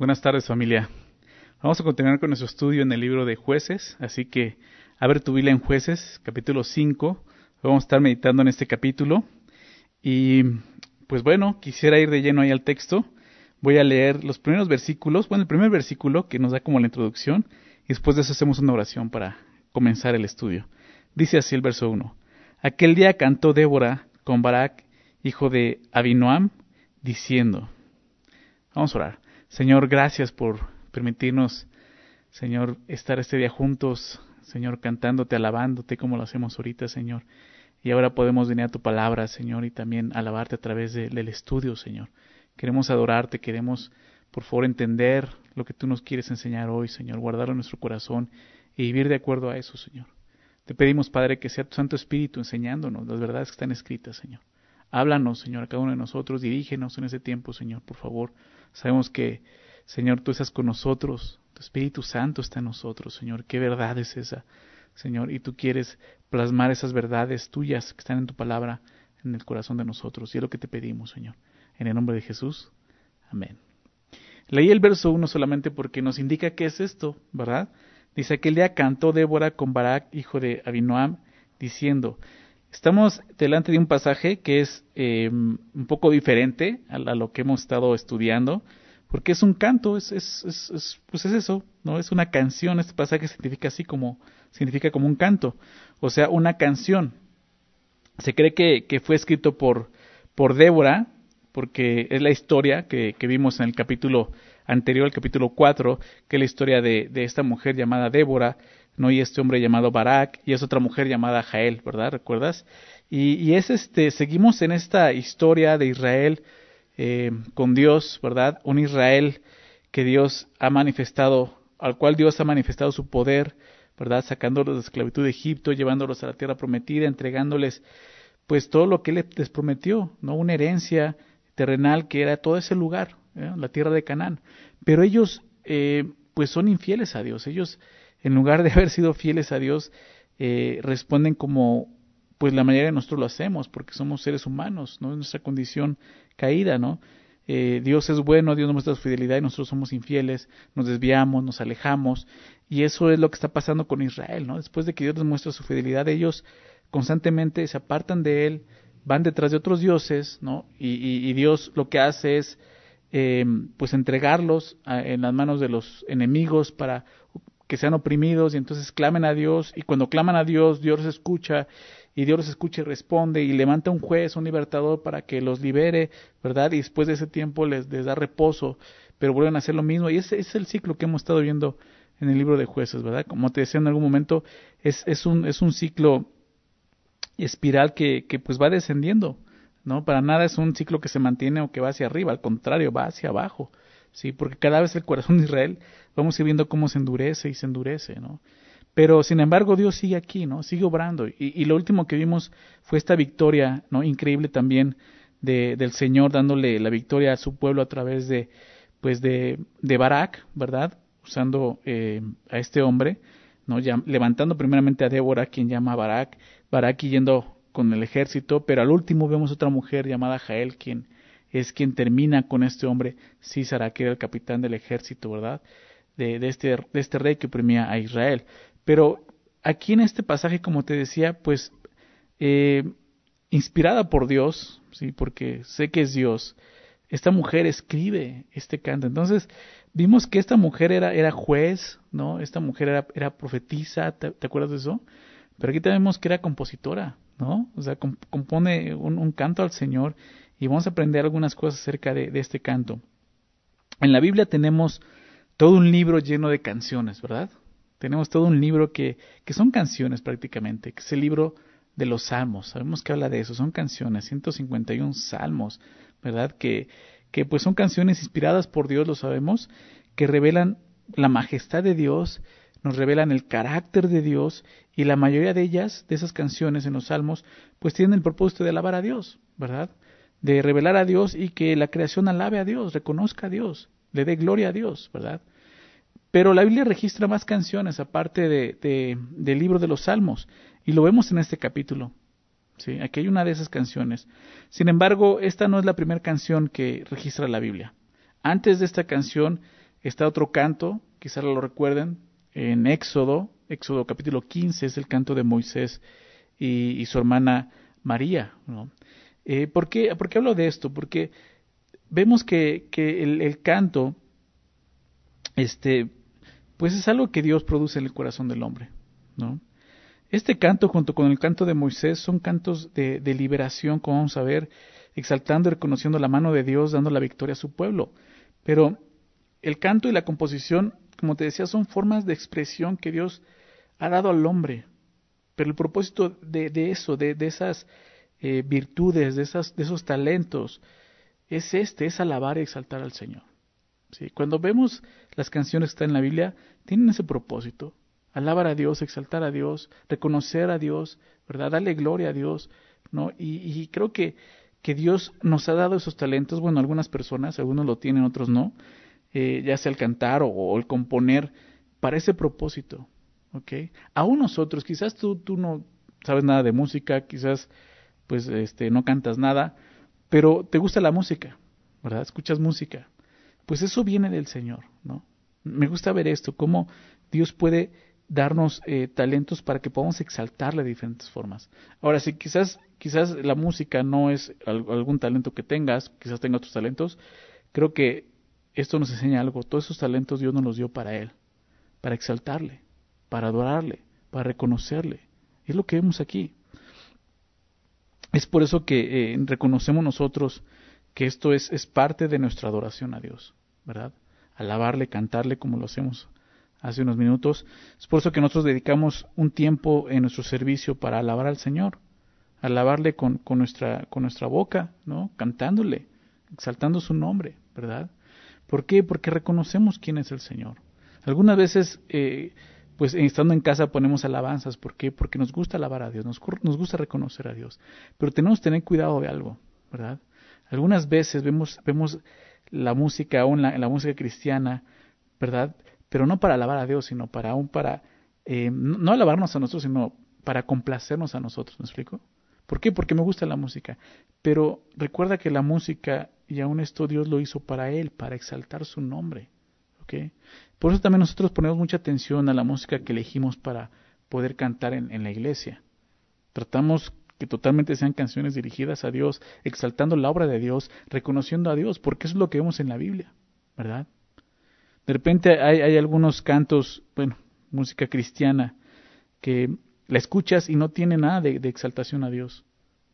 Buenas tardes familia. Vamos a continuar con nuestro estudio en el libro de jueces, así que abre tu Biblia en jueces, capítulo 5. Vamos a estar meditando en este capítulo. Y pues bueno, quisiera ir de lleno ahí al texto. Voy a leer los primeros versículos, bueno, el primer versículo que nos da como la introducción, y después de eso hacemos una oración para comenzar el estudio. Dice así el verso 1. Aquel día cantó Débora con Barak, hijo de Abinoam, diciendo, vamos a orar. Señor, gracias por permitirnos, Señor, estar este día juntos, Señor, cantándote, alabándote como lo hacemos ahorita, Señor. Y ahora podemos venir a tu palabra, Señor, y también alabarte a través del estudio, Señor. Queremos adorarte, queremos, por favor, entender lo que tú nos quieres enseñar hoy, Señor, guardarlo en nuestro corazón y vivir de acuerdo a eso, Señor. Te pedimos, Padre, que sea tu Santo Espíritu enseñándonos las verdades que están escritas, Señor. Háblanos, Señor, a cada uno de nosotros, dirígenos en ese tiempo, Señor, por favor. Sabemos que, Señor, tú estás con nosotros, tu Espíritu Santo está en nosotros, Señor. ¿Qué verdad es esa, Señor? Y tú quieres plasmar esas verdades tuyas que están en tu palabra en el corazón de nosotros. Y es lo que te pedimos, Señor. En el nombre de Jesús. Amén. Leí el verso 1 solamente porque nos indica qué es esto, ¿verdad? Dice, aquel día cantó Débora con Barak, hijo de Abinoam, diciendo, Estamos delante de un pasaje que es eh, un poco diferente a, lo que hemos estado estudiando, porque es un canto, es, es, es, pues es eso, no es una canción. Este pasaje significa así como significa como un canto, o sea, una canción. Se cree que, fue escrito por por Débora, porque es la historia que, vimos en el capítulo anterior, el capítulo 4, que es la historia de esta mujer llamada Débora, ¿no? Y este hombre llamado Barak, y es otra mujer llamada Jael, ¿verdad? ¿Recuerdas? Y, y es este, seguimos en esta historia de Israel eh, con Dios, ¿verdad? Un Israel que Dios ha manifestado, al cual Dios ha manifestado su poder, ¿verdad? Sacándolos de esclavitud de Egipto, llevándolos a la tierra prometida, entregándoles pues todo lo que Él les prometió, ¿no? Una herencia terrenal que era todo ese lugar, ¿eh? la tierra de Canaán. Pero ellos, eh, pues son infieles a Dios. Ellos en lugar de haber sido fieles a Dios, eh, responden como pues la mayoría de nosotros lo hacemos, porque somos seres humanos, ¿no? Es nuestra condición caída, ¿no? Eh, Dios es bueno, Dios nos muestra su fidelidad y nosotros somos infieles, nos desviamos, nos alejamos, y eso es lo que está pasando con Israel, ¿no? Después de que Dios les muestra su fidelidad, ellos constantemente se apartan de Él, van detrás de otros dioses, ¿no? Y, y, Dios lo que hace es, eh, pues, entregarlos en las manos de los enemigos para que sean oprimidos y entonces clamen a Dios y cuando claman a Dios, Dios los escucha y Dios los escucha y responde y levanta un juez, un libertador para que los libere, ¿verdad? Y después de ese tiempo les, da reposo, pero vuelven a hacer lo mismo y ese, es el ciclo que hemos estado viendo en el libro de jueces, ¿verdad? Como te decía en algún momento, es, es, un, es un ciclo espiral que, que pues va descendiendo, ¿no? Para nada es un ciclo que se mantiene o que va hacia arriba, al contrario, va hacia abajo. ¿Sí? Porque cada vez el corazón de Israel vamos a ir viendo cómo se endurece y se endurece, ¿no? Pero sin embargo Dios sigue aquí, ¿no? Sigue obrando. Y, lo último que vimos fue esta victoria, ¿no? Increíble también de, del Señor dándole la victoria a su pueblo a través de, pues de, de Barak, ¿verdad? Usando eh, a este hombre, ¿no? Levantando primeramente a Débora, quien llama a Barak, Barak yendo con el ejército, pero al último vemos otra mujer llamada Jael, quien es quien termina con este hombre, Císara, que era el capitán del ejército, ¿verdad? De, de, este, de este rey que oprimía a Israel. Pero aquí en este pasaje, como te decía, pues eh, inspirada por Dios, sí, porque sé que es Dios, esta mujer escribe este canto. Entonces, vimos que esta mujer era, era juez, ¿no? Esta mujer era, era profetisa, ¿te, acuerdas de eso? Pero aquí también vemos que era compositora, ¿no? O sea, compone un, canto al Señor y vamos a aprender algunas cosas acerca de, este canto. En la Biblia tenemos todo un libro lleno de canciones, ¿verdad? Tenemos todo un libro que, que son canciones prácticamente, que es el libro de los salmos. Sabemos que habla de eso, son canciones, 151 salmos, ¿verdad? Que, que pues son canciones inspiradas por Dios, lo sabemos, que revelan la majestad de Dios, nos revelan el carácter de Dios y la mayoría de ellas, de esas canciones en los salmos, pues tienen el propósito de alabar a Dios, ¿verdad? De revelar a Dios y que la creación alabe a Dios, reconozca a Dios, le dé gloria a Dios, ¿verdad? Pero la Biblia registra más canciones aparte de, del libro de los Salmos y lo vemos en este capítulo. ¿sí? Aquí hay una de esas canciones. Sin embargo, esta no es la primera canción que registra la Biblia. Antes de esta canción está otro canto, quizás lo recuerden, en Éxodo, Éxodo capítulo 15 es el canto de Moisés y, su hermana María. Eh, ¿por, qué, hablo de esto? Porque vemos que, el, canto, este, pues es algo que Dios produce en el corazón del hombre. ¿no? Este canto, junto con el canto de Moisés, son cantos de, de liberación, como vamos a ver, exaltando y reconociendo la mano de Dios, dando la victoria a su pueblo. Pero el canto y la composición, como te decía, son formas de expresión que Dios ha dado al hombre. Pero el propósito de, eso, de, esas eh, virtudes, de, esas, de esos talentos, es este, es alabar y exaltar al Señor. ¿Sí? Cuando vemos las canciones que están en la Biblia, tienen ese propósito. Alabar a Dios, exaltar a Dios, reconocer a Dios, ¿verdad? Darle gloria a Dios, ¿no? y creo que que Dios nos ha dado esos talentos, bueno, algunas personas, algunos lo tienen, otros no, eh, ya sea el cantar o, el componer, para ese propósito, ¿ok? Aún nosotros, quizás tú, tú no sabes nada de música, quizás pues este, no cantas nada, pero te gusta la música, ¿verdad? Escuchas música. Pues eso viene del Señor, ¿no? Me gusta ver esto, cómo Dios puede darnos eh, talentos para que podamos exaltarle de diferentes formas. Ahora, si quizás, quizás la música no es algún talento que tengas, quizás tenga otros talentos, creo que esto nos enseña algo. Todos esos talentos Dios nos los dio para Él, para exaltarle, para adorarle, para reconocerle. Es lo que vemos aquí. Es por eso que eh, reconocemos nosotros que esto es, parte de nuestra adoración a Dios, ¿verdad? Alabarle, cantarle como lo hacemos hace unos minutos. Es por eso que nosotros dedicamos un tiempo en nuestro servicio para alabar al Señor, alabarle con, con, nuestra, con nuestra boca, ¿no? Cantándole, exaltando su nombre, ¿verdad? ¿Por qué? Porque reconocemos quién es el Señor. Algunas veces, eh, pues estando en casa ponemos alabanzas. ¿Por qué? Porque nos gusta alabar a Dios, nos, nos gusta reconocer a Dios. Pero tenemos que tener cuidado de algo, ¿verdad? Algunas veces vemos, vemos la música, aún la, la música cristiana, ¿verdad? pero no para alabar a Dios, sino para aún para, eh, no alabarnos a nosotros, sino para complacernos a nosotros, ¿me explico? ¿Por qué? Porque me gusta la música. Pero recuerda que la música, y aún esto Dios lo hizo para Él, para exaltar su nombre. Por eso también nosotros ponemos mucha atención a la música que elegimos para poder cantar en, en la iglesia. Tratamos que totalmente sean canciones dirigidas a Dios, exaltando la obra de Dios, reconociendo a Dios, porque eso es lo que vemos en la Biblia, ¿verdad? De repente hay, algunos cantos, bueno, música cristiana, que la escuchas y no tiene nada de, exaltación a Dios.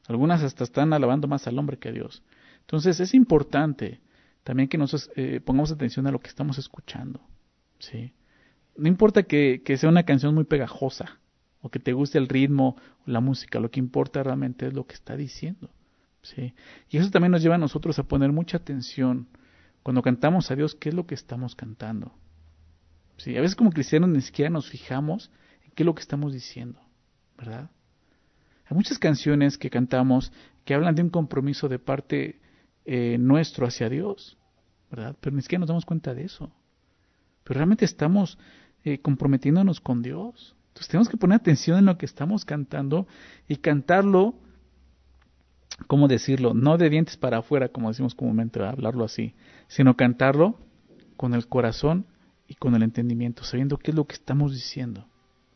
Algunas hasta están alabando más al hombre que a Dios. Entonces es importante también que nos eh, pongamos atención a lo que estamos escuchando. ¿sí? No importa que, que, sea una canción muy pegajosa o que te guste el ritmo o la música, lo que importa realmente es lo que está diciendo. ¿sí? Y eso también nos lleva a nosotros a poner mucha atención cuando cantamos a Dios, ¿qué es lo que estamos cantando? Sí, a veces como cristianos ni siquiera nos fijamos en qué es lo que estamos diciendo, ¿verdad? Hay muchas canciones que cantamos que hablan de un compromiso de parte eh, nuestro hacia Dios, ¿verdad? Pero ni siquiera nos damos cuenta de eso. Pero realmente estamos eh, comprometiéndonos con Dios. Entonces tenemos que poner atención en lo que estamos cantando y cantarlo ¿cómo decirlo? No de dientes para afuera, como decimos comúnmente, hablarlo así, sino cantarlo con el corazón y con el entendimiento, sabiendo qué es lo que estamos diciendo.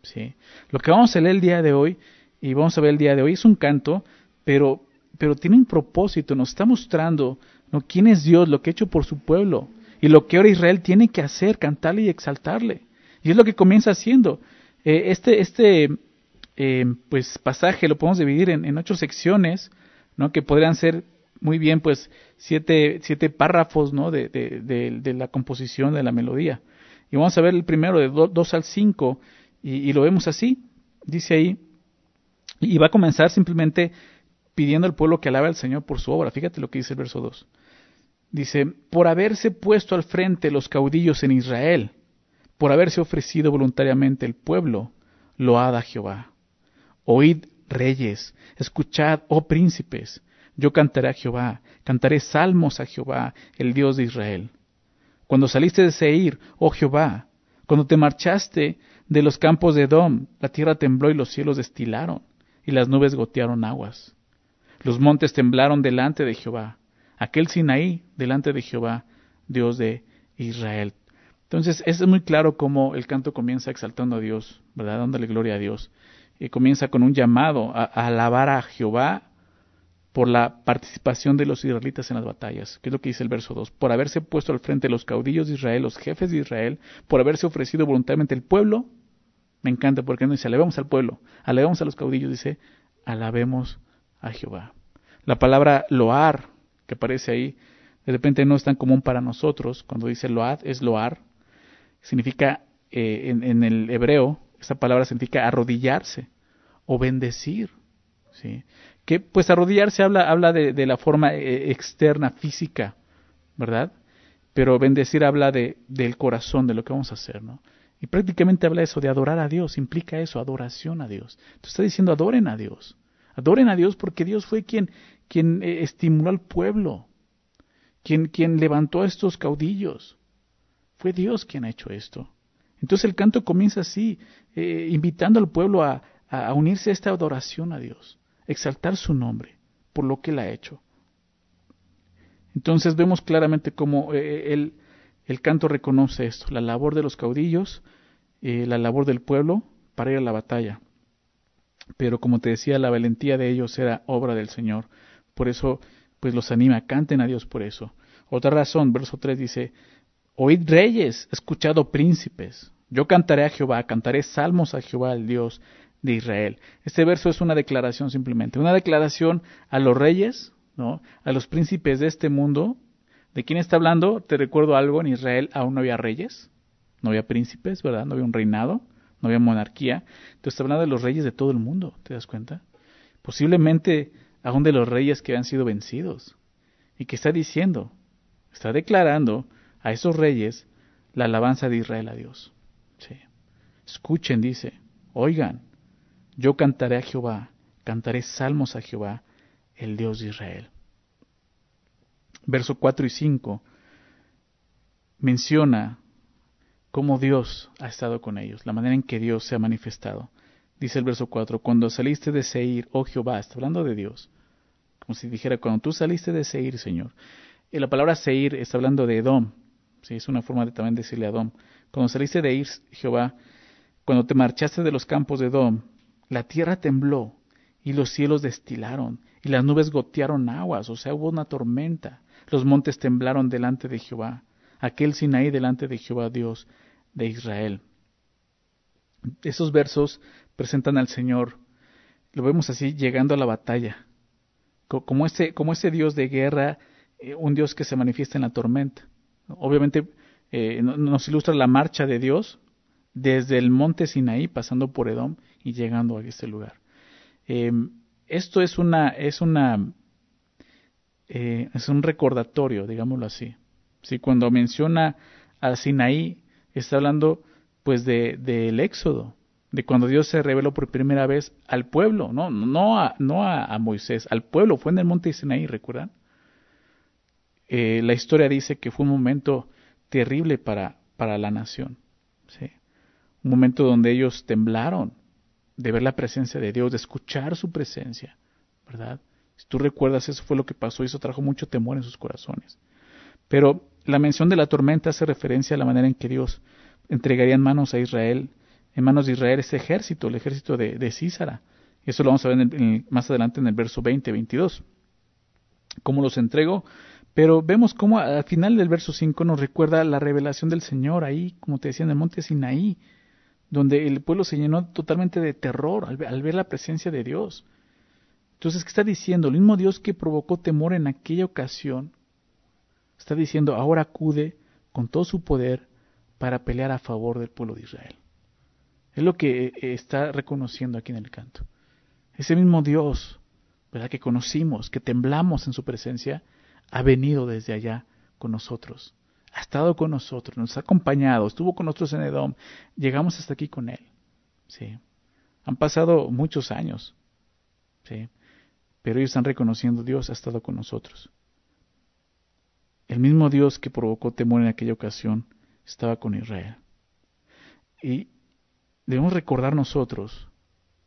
¿sí? Lo que vamos a leer el día de hoy, y vamos a ver el día de hoy, es un canto, pero, pero tiene un propósito, nos está mostrando ¿no? quién es Dios, lo que ha hecho por su pueblo, y lo que ahora Israel tiene que hacer, cantarle y exaltarle. Y es lo que comienza haciendo. Eh, este este eh, pues pasaje lo podemos dividir en, en ocho secciones, ¿no? que podrían ser muy bien pues siete, siete párrafos ¿no? de, de, la composición de la melodía. Y vamos a ver el primero de 2 al 5 y, lo vemos así, dice ahí, y va a comenzar simplemente pidiendo al pueblo que alabe al Señor por su obra. Fíjate lo que dice el verso 2. Dice, por haberse puesto al frente los caudillos en Israel, por haberse ofrecido voluntariamente el pueblo, loada Jehová. Oíd reyes, escuchad, oh príncipes, yo cantaré a Jehová, cantaré salmos a Jehová, el Dios de Israel. Cuando saliste de Seir, oh Jehová, cuando te marchaste de los campos de Edom, la tierra tembló y los cielos destilaron, y las nubes gotearon aguas. Los montes temblaron delante de Jehová, aquel Sinaí delante de Jehová, Dios de Israel. Entonces, es muy claro cómo el canto comienza exaltando a Dios, ¿verdad? Dándole gloria a Dios. Y comienza con un llamado a, alabar a Jehová por la participación de los israelitas en las batallas, que es lo que dice el verso 2, por haberse puesto al frente los caudillos de Israel, los jefes de Israel, por haberse ofrecido voluntariamente el pueblo, me encanta porque no dice alabemos al pueblo, alabemos a los caudillos, dice alabemos a Jehová. La palabra loar, que aparece ahí, de repente no es tan común para nosotros, cuando dice load, es loar, significa, eh, en, en el hebreo, esta palabra significa arrodillarse o bendecir, ¿sí? que pues arrodillarse habla, habla de, la forma eh, externa, física, ¿verdad? Pero bendecir habla de, del corazón, de lo que vamos a hacer, ¿no? Y prácticamente habla eso, de adorar a Dios, implica eso, adoración a Dios. Entonces está diciendo, adoren a Dios. Adoren a Dios porque Dios fue quien, quien eh, estimuló al pueblo, quien, quien levantó a estos caudillos. Fue Dios quien ha hecho esto. Entonces el canto comienza así, eh, invitando al pueblo a, unirse a esta adoración a Dios exaltar su nombre por lo que él ha hecho. Entonces vemos claramente cómo eh, el, canto reconoce esto, la labor de los caudillos, la labor del pueblo para ir a la batalla. Pero como te decía, la valentía de ellos era obra del Señor. Por eso, pues los anima, canten a Dios por eso. Otra razón, verso 3 dice, Oíd reyes, escuchado príncipes. Yo cantaré a Jehová, cantaré salmos a Jehová el Dios de Israel. Este verso es una declaración simplemente, una declaración a los reyes, ¿no? a los príncipes de este mundo. ¿De quién está hablando? Te recuerdo algo, en Israel aún no había reyes, no había príncipes, ¿verdad? No había un reinado, no había monarquía. Entonces está hablando de los reyes de todo el mundo, ¿te das cuenta? Posiblemente aún de los reyes que han sido vencidos. ¿Y que está diciendo? Está declarando a esos reyes la alabanza de Israel a Dios. Escuchen, dice, oigan, yo cantaré a Jehová, cantaré salmos a Jehová, el Dios de Israel. Verso 4 y 5 menciona cómo Dios ha estado con ellos, la manera en que Dios se ha manifestado. Dice el verso 4, cuando saliste de Seir, oh Jehová, está hablando de Dios, como si dijera, cuando tú saliste de Seir, Señor. Y la palabra Seir está hablando de Edom, ¿sí? es una forma de también decirle a Edom. Cuando saliste de Ir, Jehová, cuando te marchaste de los campos de Edom, la tierra tembló y los cielos destilaron y las nubes gotearon aguas, o sea, hubo una tormenta. Los montes temblaron delante de Jehová, aquel Sinaí delante de Jehová Dios de Israel. Esos versos presentan al Señor, lo vemos así, llegando a la batalla, como ese, como ese Dios de guerra, eh, un Dios que se manifiesta en la tormenta. Obviamente eh, nos ilustra la marcha de Dios desde el monte Sinaí, pasando por Edom y llegando a este lugar. Em, esto es una, es una, eh, es un recordatorio, digámoslo así. Si cuando menciona a Sinaí, está hablando pues de del éxodo, de cuando Dios se reveló por primera vez al pueblo, no, a, Moisés, al pueblo, fue en el monte Sinaí, ¿recuerdan? Eh, la historia dice que fue un momento terrible para, la nación, un momento donde ellos temblaron, de ver la presencia de Dios, de escuchar su presencia, ¿verdad? Si tú recuerdas, eso fue lo que pasó y eso trajo mucho temor en sus corazones. Pero la mención de la tormenta hace referencia a la manera en que Dios entregaría en manos a Israel, en manos de Israel ese ejército, el ejército de, de Císara. Eso lo vamos a ver más adelante en el verso 20, 22. Cómo los entregó. Pero vemos cómo al final del verso 5 nos recuerda la revelación del Señor ahí, como te decía, en el monte Sinaí, donde el pueblo se llenó totalmente de terror al, ver la presencia de Dios. Entonces, ¿qué está diciendo? El mismo Dios que provocó temor en aquella ocasión, está diciendo, ahora acude con todo su poder para pelear a favor del pueblo de Israel. Es lo que eh, está reconociendo aquí en el canto. Ese mismo Dios, ¿verdad? Que conocimos, que temblamos en su presencia, ha venido desde allá con nosotros ha estado con nosotros, nos ha acompañado, estuvo con nosotros en Edom, llegamos hasta aquí con Él. ¿sí? Han pasado muchos años, ¿sí? pero ellos están reconociendo Dios ha estado con nosotros. El mismo Dios que provocó temor en aquella ocasión estaba con Israel. Y debemos recordar nosotros,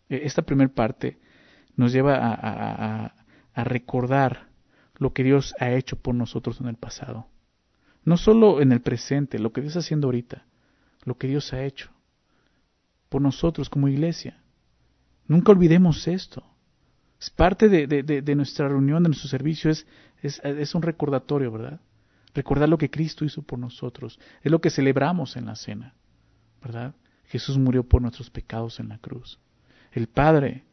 e, esta primera parte nos lleva a recordar lo que Dios ha hecho por nosotros en el pasado No solo en el presente, lo que Dios está haciendo ahorita, lo que Dios ha hecho por nosotros como iglesia. Nunca olvidemos esto. Es parte de, nuestra reunión, de nuestro servicio, es, es, un recordatorio, ¿verdad? Recordar lo que Cristo hizo por nosotros. Es lo que celebramos en la cena, ¿verdad? Jesús murió por nuestros pecados en la cruz. El Padre,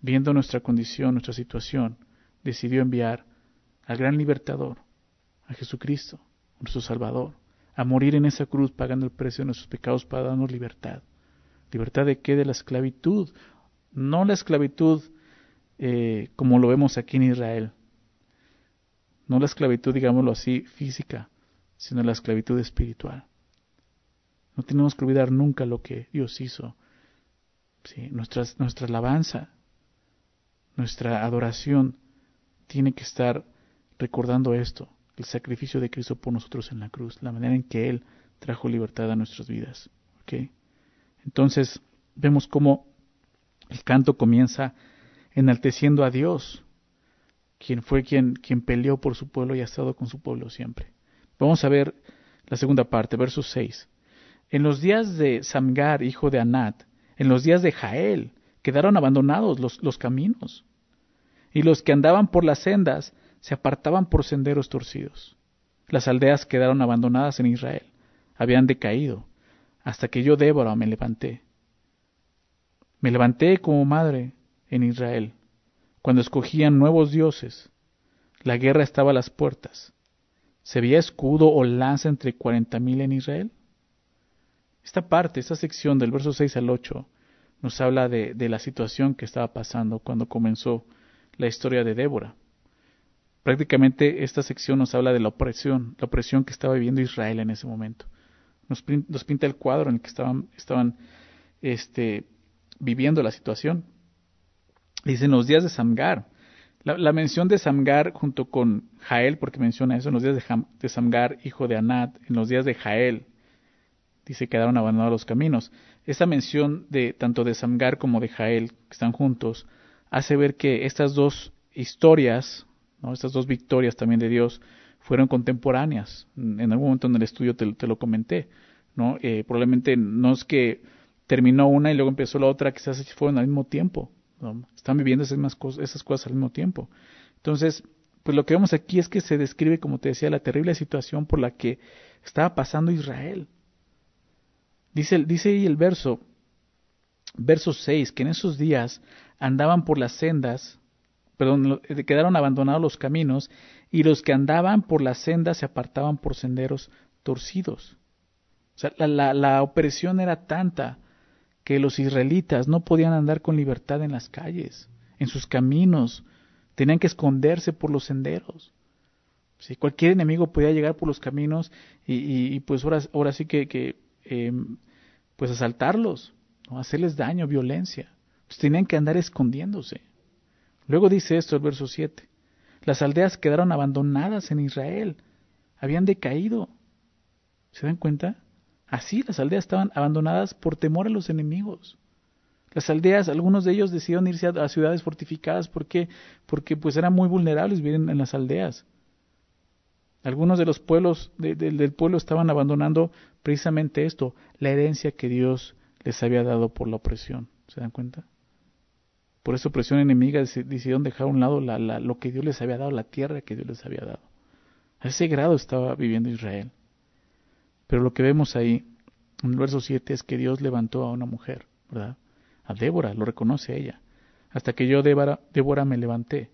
viendo nuestra condición, nuestra situación, decidió enviar al gran libertador, a Jesucristo, nuestro Salvador, a morir en esa cruz pagando el precio de nuestros pecados para darnos libertad. ¿Libertad de qué? De la esclavitud. No la esclavitud eh, como lo vemos aquí en Israel. No la esclavitud, digámoslo así, física, sino la esclavitud espiritual. No tenemos que olvidar nunca lo que Dios hizo. Nuestra alabanza, nuestra adoración tiene que estar recordando esto, el sacrificio de Cristo por nosotros en la cruz, la manera en que Él trajo libertad a nuestras vidas. Entonces vemos cómo el canto comienza enalteciendo a Dios, quien fue quien, quien peleó por su pueblo y ha estado con su pueblo siempre. Vamos a ver la segunda parte, verso 6. En los días de Samgar, hijo de Anat, en los días de Jael, quedaron abandonados los, caminos, y los que andaban por las sendas se apartaban por senderos torcidos. Las aldeas quedaron abandonadas en Israel, habían decaído, hasta que yo, Débora, me levanté. Me levanté como madre en Israel, cuando escogían nuevos dioses. La guerra estaba a las puertas. ¿Se veía escudo o lanza entre cuarenta mil en Israel? Esta parte, esta sección del verso 6 al 8, nos habla de, la situación que estaba pasando cuando comenzó la historia de Débora. Prácticamente esta sección nos habla de la opresión, la opresión que estaba viviendo Israel en ese momento. Nos, pinta el cuadro en el que estaban, estaban este, viviendo la situación. Dice en los días de Samgar. La, mención de Samgar junto con Jael, porque menciona eso, en los días de, de, Samgar, hijo de Anat, en los días de Jael, dice quedaron abandonados los caminos. Esa mención de tanto de Samgar como de Jael, que están juntos, hace ver que estas dos historias estas dos victorias también de Dios fueron contemporáneas. En algún momento en el estudio te, lo comenté. ¿no? Eh, probablemente no es que terminó una y luego empezó la otra, quizás fueron al mismo tiempo. Están viviendo esas, mismas cosas, esas cosas al mismo tiempo. Entonces, pues lo que vemos aquí es que se describe, como te decía, la terrible situación por la que estaba pasando Israel. Dice, dice ahí el verso, verso 6, que en esos días andaban por las sendas perdón, quedaron abandonados los caminos, y los que andaban por las sendas se apartaban por senderos torcidos. O sea, la, la, opresión era tanta que los israelitas no podían andar con libertad en las calles, en sus caminos, tenían que esconderse por los senderos. Si cualquier enemigo podía llegar por los caminos y, pues ahora, ahora sí que em, pues asaltarlos, ¿no? hacerles daño, violencia. Pues tenían que andar escondiéndose. Luego dice esto el verso 7. Las aldeas quedaron abandonadas en Israel, habían decaído. ¿Se dan cuenta? Así las aldeas estaban abandonadas por temor a los enemigos. Las aldeas, algunos de ellos decidieron irse a, ciudades fortificadas porque, porque pues eran muy vulnerables vivir en, las aldeas. Algunos de los pueblos del pueblo estaban abandonando precisamente esto, la herencia que Dios les había dado por la opresión. ¿Se dan cuenta? Por esa opresión enemiga decidieron dejar a un lado la, lo que Dios les había dado, la tierra que Dios les había dado. A ese grado estaba viviendo Israel. Pero lo que vemos ahí, en el verso 7, es que Dios levantó a una mujer, ¿verdad? A Débora, lo reconoce ella. Hasta que yo, Débora, Débora me levanté.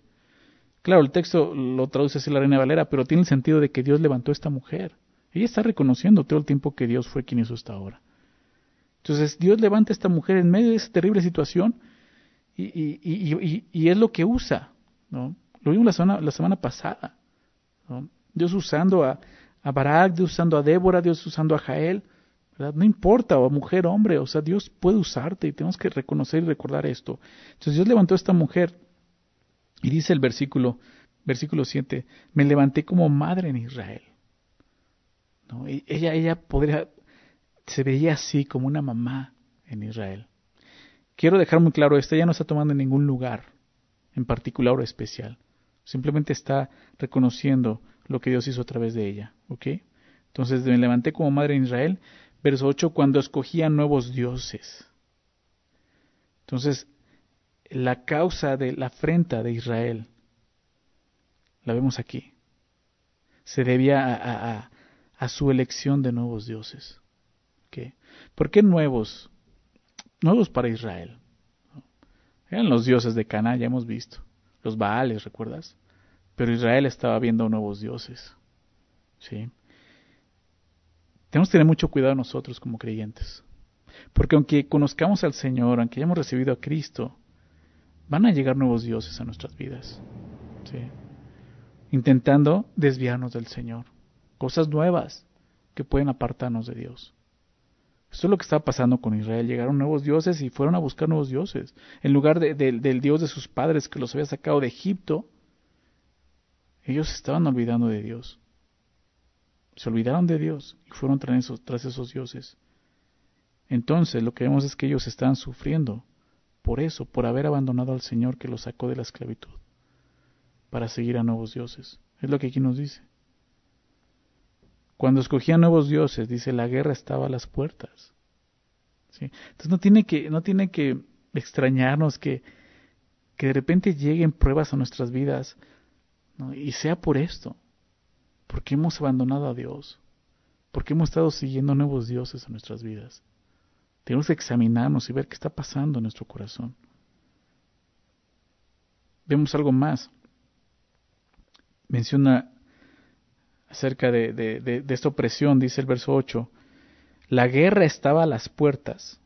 Claro, el texto lo traduce así la Reina Valera, pero tiene el sentido de que Dios levantó a esta mujer. Ella está reconociendo todo el tiempo que Dios fue quien hizo esta obra. Entonces, Dios levanta a esta mujer en medio de esa terrible situación y, es lo que usa. ¿no? Lo vimos la semana, la semana pasada. Dios usando a, a Barak, Dios usando a Débora, Dios usando a Jael. No importa, o mujer, hombre, o sea, Dios puede usarte y tenemos que reconocer y recordar esto. Entonces Dios levantó a esta mujer y dice el versículo, versículo 7, me levanté como madre en Israel. Ella, ella podría, se veía así como una mamá en Israel. Quiero dejar muy claro, esta ya no está tomando ningún lugar en particular o especial. Simplemente está reconociendo lo que Dios hizo a través de ella. ¿Ok? Entonces me levanté como madre en Israel. Verso 8, cuando escogía nuevos dioses. Entonces, la causa de la afrenta de Israel, la vemos aquí, se debía a, su elección de nuevos dioses. ¿Qué? ¿Por qué nuevos? Nuevos para Israel. Eran los dioses de Cana, ya hemos visto. Los Baales, ¿recuerdas? Pero Israel estaba viendo nuevos dioses. ¿Sí? Tenemos que tener mucho cuidado nosotros como creyentes. Porque aunque conozcamos al Señor, aunque hayamos recibido a Cristo, van a llegar nuevos dioses a nuestras vidas. ¿sí? Intentando desviarnos del Señor. Cosas nuevas que pueden apartarnos de Dios. Esto es lo que estaba pasando con Israel. Llegaron nuevos dioses y fueron a buscar nuevos dioses. En lugar del Dios de sus padres que los había sacado de Egipto, ellos estaban olvidando de Dios. Se olvidaron de Dios y fueron tras esos, tras esos dioses. Entonces lo que vemos es que ellos estaban sufriendo por eso, por haber abandonado al Señor que los sacó de la esclavitud, para seguir a nuevos dioses. Es lo que aquí nos dice. Cuando escogían nuevos dioses, dice, la guerra estaba a las puertas. Entonces no tiene que, no tiene que extrañarnos que, que de repente lleguen pruebas a nuestras vidas y sea por esto, porque hemos abandonado a Dios, porque hemos estado siguiendo nuevos dioses en nuestras vidas. Tenemos que examinarnos y ver qué está pasando en nuestro corazón. Vemos algo más. Menciona acerca de, de, esta opresión, dice el verso 8. La guerra estaba a las puertas.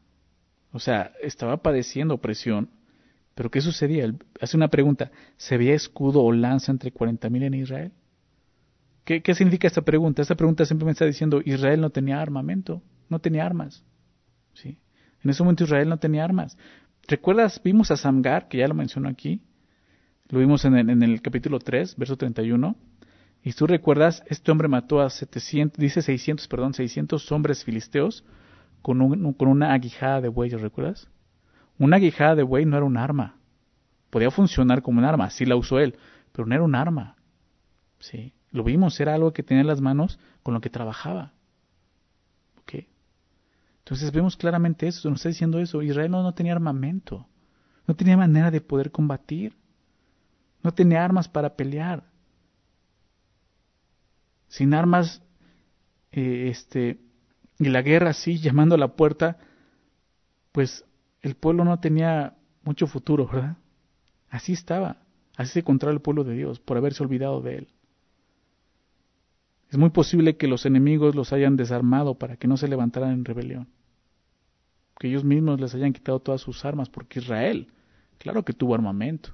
O sea, estaba padeciendo opresión. Pero ¿qué sucedía? hace una pregunta. ¿Se veía escudo o lanza entre 40.000 en Israel? ¿Qué, ¿Qué significa esta pregunta? Esta pregunta simplemente está diciendo Israel no tenía armamento, no tenía armas. ¿sí? En ese momento Israel no tenía armas. ¿Recuerdas? Vimos a Samgar, que ya lo menciono aquí. Lo vimos en el, en el capítulo 3, verso 31. Y tú recuerdas, este hombre mató a 700, dice 600, perdón, 600 hombres filisteos con, un, con una aguijada de buey, ¿recuerdas? Una aguijada de buey no era un arma. Podía funcionar como un arma, sí la usó él, pero no era un arma. Sí, lo vimos, era algo que tenía en las manos con lo que trabajaba. Entonces vemos claramente eso, nos está diciendo eso. Israel no, tenía armamento, no tenía manera de poder combatir, no tenía armas para pelear. Sin armas, eh, este, y la guerra así, llamando a la puerta, pues el pueblo no tenía mucho futuro, ¿verdad? Así estaba, así se encontraba el pueblo de Dios, por haberse olvidado de él. Es muy posible que los enemigos los hayan desarmado para que no se levantaran en rebelión. Que ellos mismos les hayan quitado todas sus armas, porque Israel, claro que tuvo armamento.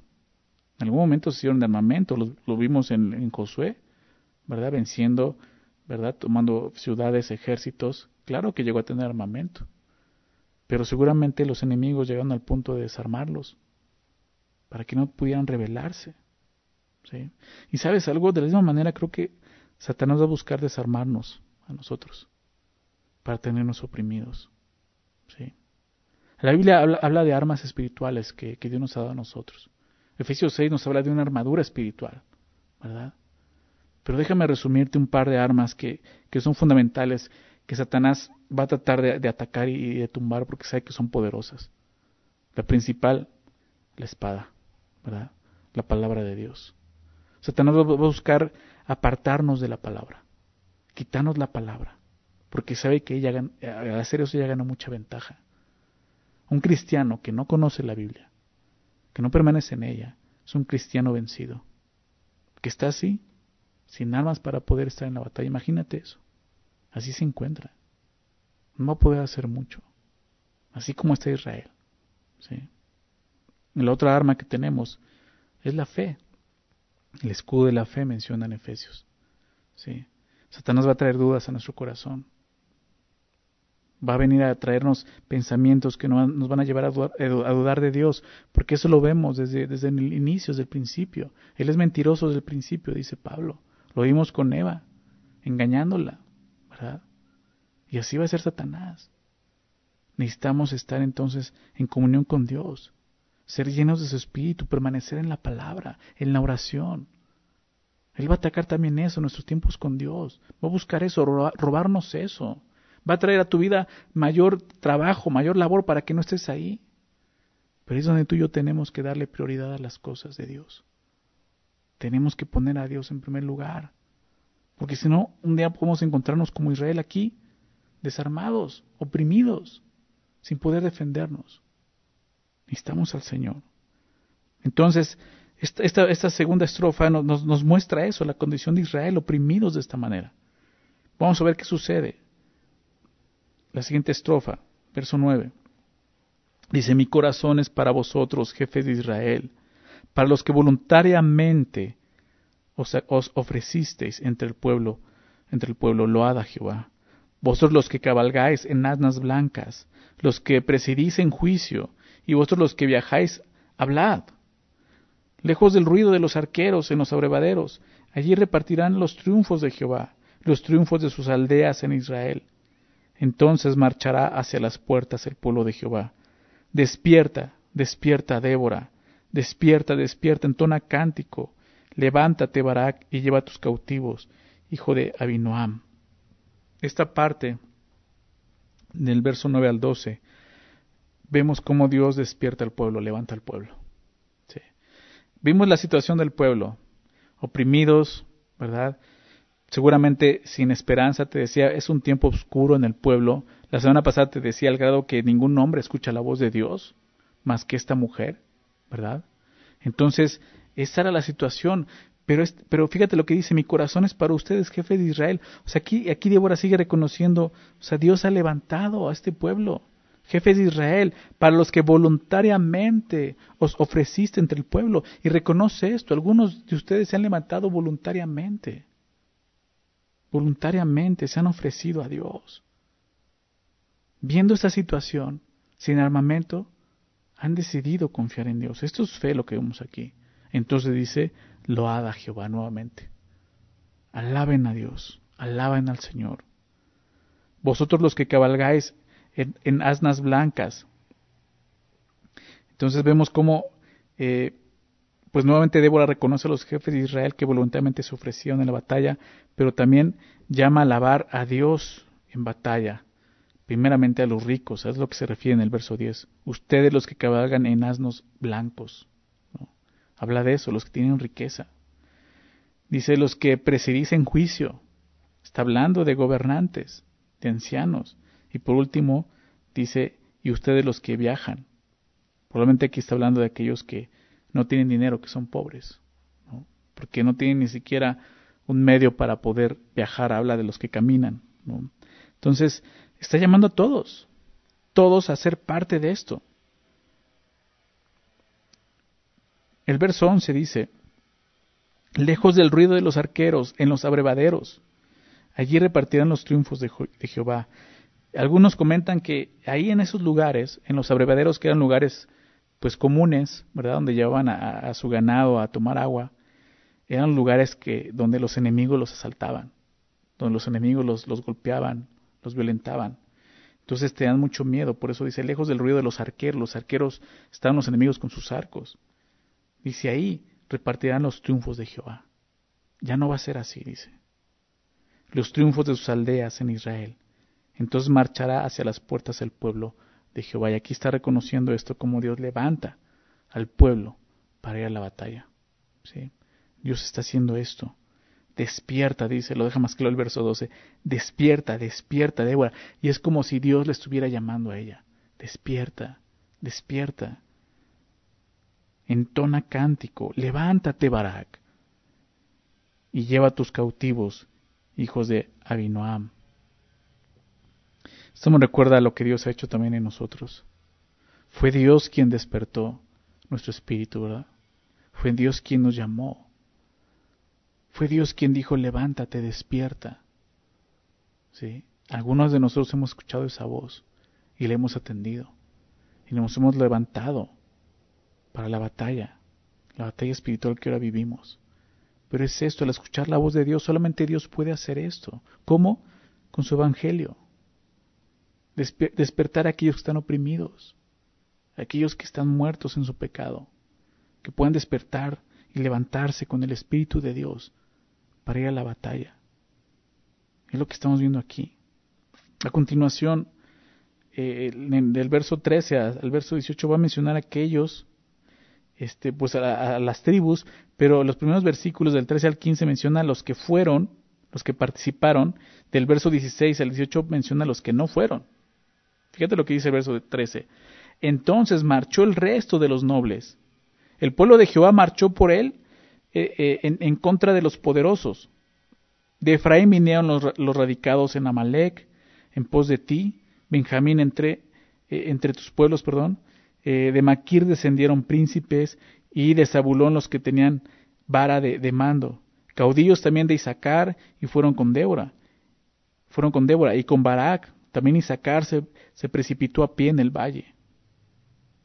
En algún momento se hicieron de armamento, lo, vimos en, en, Josué, ¿verdad? Venciendo, ¿verdad? Tomando ciudades, ejércitos. Claro que llegó a tener armamento. Pero seguramente los enemigos llegaron al punto de desarmarlos, para que no pudieran rebelarse. ¿sí? Y sabes algo, de la misma manera creo que Satanás va a buscar desarmarnos a nosotros para tenernos oprimidos. ¿sí? La Biblia habla, de armas espirituales que, Dios nos ha dado a nosotros. Efesios 6 nos habla de una armadura espiritual, ¿verdad? Pero déjame resumirte un par de armas que, que son fundamentales, que Satanás va a tratar de, atacar y de tumbar porque sabe que son poderosas. La principal, la espada, ¿verdad? La palabra de Dios. Satanás va a buscar apartarnos de la palabra, quitarnos la palabra, porque sabe que ella, al hacer eso ella gana mucha ventaja. Un cristiano que no conoce la Biblia, que no permanece en ella, es un cristiano vencido, que está así, sin armas para poder estar en la batalla. Imagínate eso. Así se encuentra. No va a poder hacer mucho. Así como está Israel. ¿sí? La otra arma que tenemos es la fe. El escudo de la fe menciona en Efesios. ¿sí? Satanás va a traer dudas a nuestro corazón. Va a venir a traernos pensamientos que nos van a llevar a dudar, de Dios, porque eso lo vemos desde, desde el inicio, desde el principio. Él es mentiroso desde el principio, dice Pablo. Lo vimos con Eva, engañándola, ¿verdad? Y así va a ser Satanás. Necesitamos estar entonces en comunión con Dios ser llenos de su espíritu, permanecer en la palabra, en la oración. Él va a atacar también eso, nuestros tiempos con Dios. Va a buscar eso, robarnos eso. Va a traer a tu vida mayor trabajo, mayor labor para que no estés ahí. Pero es donde tú y yo tenemos que darle prioridad a las cosas de Dios. Tenemos que poner a Dios en primer lugar. Porque si no, un día podemos encontrarnos como Israel aquí, desarmados, oprimidos, sin poder defendernos. Necesitamos al Señor. Entonces, esta, esta, segunda estrofa nos, nos, muestra eso, la condición de Israel, oprimidos de esta manera. Vamos a ver qué sucede. La siguiente estrofa, verso 9. Dice, mi corazón es para vosotros, jefes de Israel, para los que voluntariamente os, ofrecisteis entre el pueblo, entre el pueblo, loada Jehová. Vosotros los que cabalgáis en asnas blancas, los que presidís en juicio, y vosotros los que viajáis, hablad lejos del ruido de los arqueros en los abrevaderos. Allí repartirán los triunfos de Jehová, los triunfos de sus aldeas en Israel. Entonces marchará hacia las puertas el pueblo de Jehová. Despierta, despierta, Débora, despierta, despierta, entona cántico. Levántate, Barak, y lleva a tus cautivos, hijo de Abinoam. Esta parte del verso 9 al 12, vemos cómo Dios despierta al pueblo, levanta al pueblo. Vimos la situación del pueblo, oprimidos, ¿verdad? Seguramente sin esperanza, te decía, es un tiempo oscuro en el pueblo. La semana pasada te decía al grado que ningún hombre escucha la voz de Dios, más que esta mujer, ¿verdad? Entonces, esa era la situación. Pero, pero fíjate lo que dice, mi corazón es para ustedes, jefe de Israel. O sea, aquí, aquí Débora sigue reconociendo, o sea, Dios ha levantado a este pueblo jefes de Israel, para los que voluntariamente os ofreciste entre el pueblo. Y reconoce esto, algunos de ustedes se han levantado voluntariamente. Voluntariamente se han ofrecido a Dios. Viendo esta situación, sin armamento, han decidido confiar en Dios. Esto es fe lo que vemos aquí. Entonces dice, loada Jehová nuevamente. Alaben a Dios, alaben al Señor. Vosotros los que cabalgáis en, asnas blancas. Entonces vemos cómo, eh, pues nuevamente Débora reconoce a los jefes de Israel que voluntariamente se ofrecieron en la batalla, pero también llama a alabar a Dios en batalla, primeramente a los ricos, es lo que se refiere en el verso 10. Ustedes los que cabalgan en asnos blancos. Habla de eso, los que tienen riqueza. Dice los que presidís en juicio. Está hablando de gobernantes, de ancianos. Y por último, dice, y ustedes los que viajan. Probablemente aquí está hablando de aquellos que no tienen dinero, que son pobres, porque no tienen ni siquiera un medio para poder viajar, habla de los que caminan. Entonces, está llamando a todos, todos a ser parte de esto. El verso 11 dice, lejos del ruido de los arqueros, en los abrevaderos, allí repartirán los triunfos de, de Jehová. Algunos comentan que ahí en esos lugares, en los abrevaderos que eran lugares pues comunes, ¿verdad? Donde llevaban a, su ganado a tomar agua, eran lugares que donde los enemigos los asaltaban, donde los enemigos los, los golpeaban, los violentaban. Entonces te dan mucho miedo, por eso dice, lejos del ruido de los arqueros, los arqueros estaban los enemigos con sus arcos. Dice ahí repartirán los triunfos de Jehová. Ya no va a ser así, dice. Los triunfos de sus aldeas en Israel. Entonces marchará hacia las puertas del pueblo de Jehová. Y aquí está reconociendo esto como Dios levanta al pueblo para ir a la batalla. ¿sí? Dios está haciendo esto. Despierta, dice, lo deja más claro el verso 12. Despierta, despierta, Débora. Y es como si Dios le estuviera llamando a ella. Despierta, despierta. Entona cántico. Levántate, Barak. Y lleva a tus cautivos, hijos de Abinoam. Esto me recuerda a lo que Dios ha hecho también en nosotros. Fue Dios quien despertó nuestro espíritu, ¿verdad? Fue Dios quien nos llamó. Fue Dios quien dijo, levántate, despierta. ¿Sí? Algunos de nosotros hemos escuchado esa voz y le hemos atendido. Y nos hemos levantado para la batalla, la batalla espiritual que ahora vivimos. Pero es esto, al escuchar la voz de Dios, solamente Dios puede hacer esto. ¿Cómo? Con su evangelio despertar a aquellos que están oprimidos, a aquellos que están muertos en su pecado, que puedan despertar y levantarse con el Espíritu de Dios para ir a la batalla. Es lo que estamos viendo aquí. A continuación, eh, del verso 13 al verso 18 va a mencionar a aquellos, este, pues a, las tribus, pero los primeros versículos del 13 al 15 menciona a los que fueron, los que participaron, del verso 16 al 18 menciona a los que no fueron. Fíjate lo que dice el verso 13. Entonces marchó el resto de los nobles. El pueblo de Jehová marchó por él eh, eh, en, contra de los poderosos. De Efraín vinieron los, radicados en Amalek, en pos de ti. Benjamín entre, eh, entre tus pueblos, perdón. de Maquir descendieron príncipes y de Zabulón los que tenían vara de, de mando. Caudillos también de Isaacar y fueron con Débora. Fueron con Débora y con Barak. También Isaacar se, se precipitó a pie en el valle.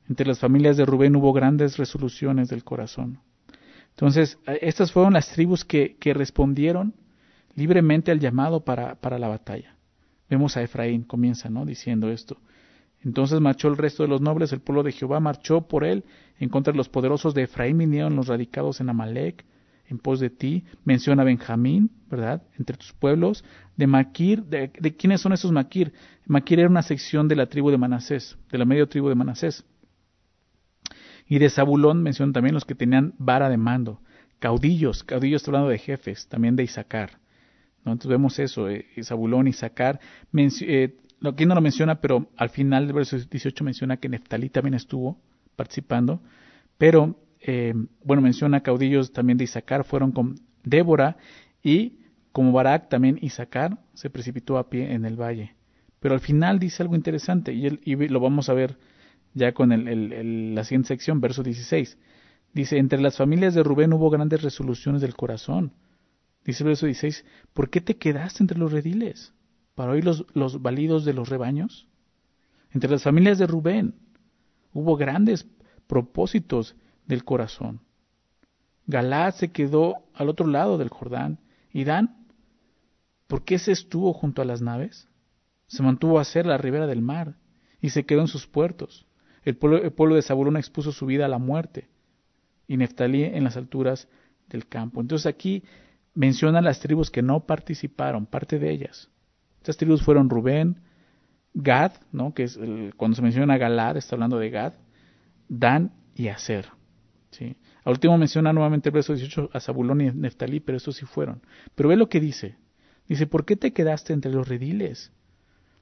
Entre las familias de Rubén hubo grandes resoluciones del corazón. Entonces, estas fueron las tribus que, respondieron libremente al llamado para, la batalla. Vemos a Efraín, comienza, ¿no? Diciendo esto. Entonces marchó el resto de los nobles, el pueblo de Jehová marchó por él en contra de los poderosos de Efraín, vinieron los radicados en Amalek, en pos de ti. Menciona Benjamín, ¿verdad? Entre tus pueblos. De Maquir, de, de, quiénes son esos Maquir? Maquir era una sección de la tribu de Manasés, de la medio tribu de Manasés. Y de Zabulón mencionan también los que tenían vara de mando, caudillos, caudillos hablando de jefes, también de Isaacar. ¿no? Entonces vemos eso, eh, Zabulón, Isaacar. Eh, aquí no lo menciona, pero al final del verso 18 menciona que Neftalí también estuvo participando. Pero, eh, bueno, menciona caudillos también de Isaacar, fueron con Débora y como Barak también Isaacar se precipitó a pie en el valle. Pero al final dice algo interesante y, y lo vamos a ver ya con el, la siguiente sección, verso 16. Dice, entre las familias de Rubén hubo grandes resoluciones del corazón. Dice el verso 16, ¿por qué te quedaste entre los rediles? ¿Para oír los, balidos de los rebaños? Entre las familias de Rubén hubo grandes propósitos del corazón. Galad se quedó al otro lado del Jordán. ¿Y Dan? ¿Por qué se estuvo junto a las naves? Se mantuvo a hacer la ribera del mar y se quedó en sus puertos. El pueblo, de Zabulón expuso su vida a la muerte y Neftalí en las alturas del campo. Entonces aquí mencionan las tribus que no participaron, parte de ellas. Estas tribus fueron Rubén, Gad, ¿no? que es cuando se menciona Galad, está hablando de Gad, Dan y Aser. ¿sí? Al último menciona nuevamente el verso 18 a Zabulón y Neftalí, pero estos sí fueron. Pero ve lo que dice. Dice, ¿por qué te quedaste entre los rediles?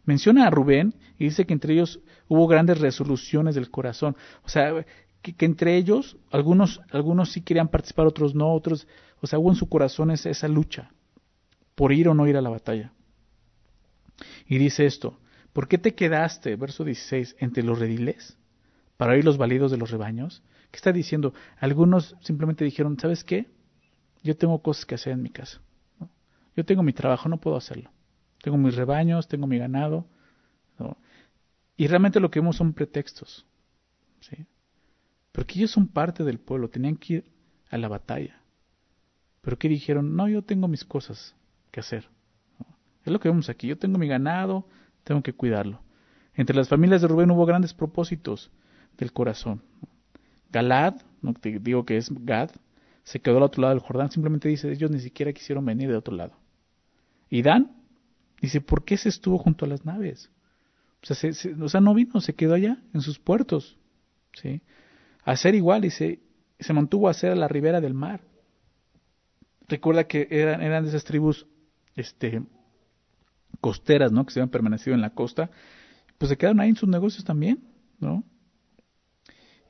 Menciona a Rubén y dice que entre ellos hubo grandes resoluciones del corazón. O sea, que, entre ellos, algunos, algunos sí querían participar, otros no, otros, o sea, hubo en su corazón esa, lucha por ir o no ir a la batalla. Y dice esto, ¿por qué te quedaste, verso 16, entre los rediles para oír los validos de los rebaños? ¿Qué está diciendo? Algunos simplemente dijeron, ¿sabes qué? Yo tengo cosas que hacer en mi casa. Yo tengo mi trabajo, no puedo hacerlo. Tengo mis rebaños, tengo mi ganado. Y realmente lo que vemos son pretextos. ¿sí? Porque ellos son parte del pueblo, tenían que ir a la batalla. Pero que dijeron, no, yo tengo mis cosas que hacer. Es lo que vemos aquí, yo tengo mi ganado, tengo que cuidarlo. Entre las familias de Rubén hubo grandes propósitos del corazón. Galad, no te digo que es Gad, se quedó al otro lado del Jordán, simplemente dice, ellos ni siquiera quisieron venir de otro lado. Y Dan, Dice, ¿por qué se estuvo junto a las naves? O sea, o sea, no vino, se quedó allá, en sus puertos. ¿sí? A ser igual se, se mantuvo a hacer a la ribera del mar. Recuerda que eran, eran de esas tribus este, costeras, ¿no? Que se habían permanecido en la costa. Pues se quedaron ahí en sus negocios también, ¿no?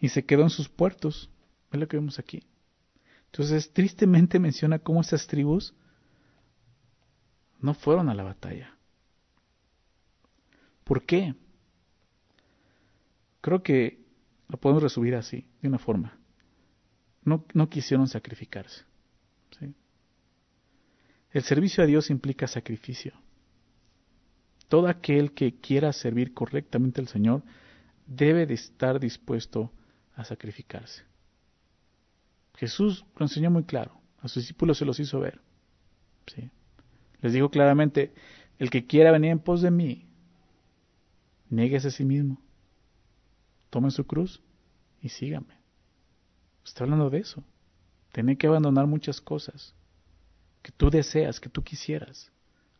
Y se quedó en sus puertos. Es lo que vemos aquí. Entonces, tristemente menciona cómo esas tribus no fueron a la batalla. ¿Por qué? Creo que lo podemos resumir así, de una forma. No, no quisieron sacrificarse. El servicio a Dios implica sacrificio. Todo aquel que quiera servir correctamente al Señor debe de estar dispuesto a sacrificarse. Jesús lo enseñó muy claro, a sus discípulos se los hizo ver. ¿sí? Les digo claramente, el que quiera venir en pos de mí, nieguese a sí mismo, tome su cruz y sígame. Está hablando de eso. Tiene que abandonar muchas cosas. que tú deseas, que tú quisieras,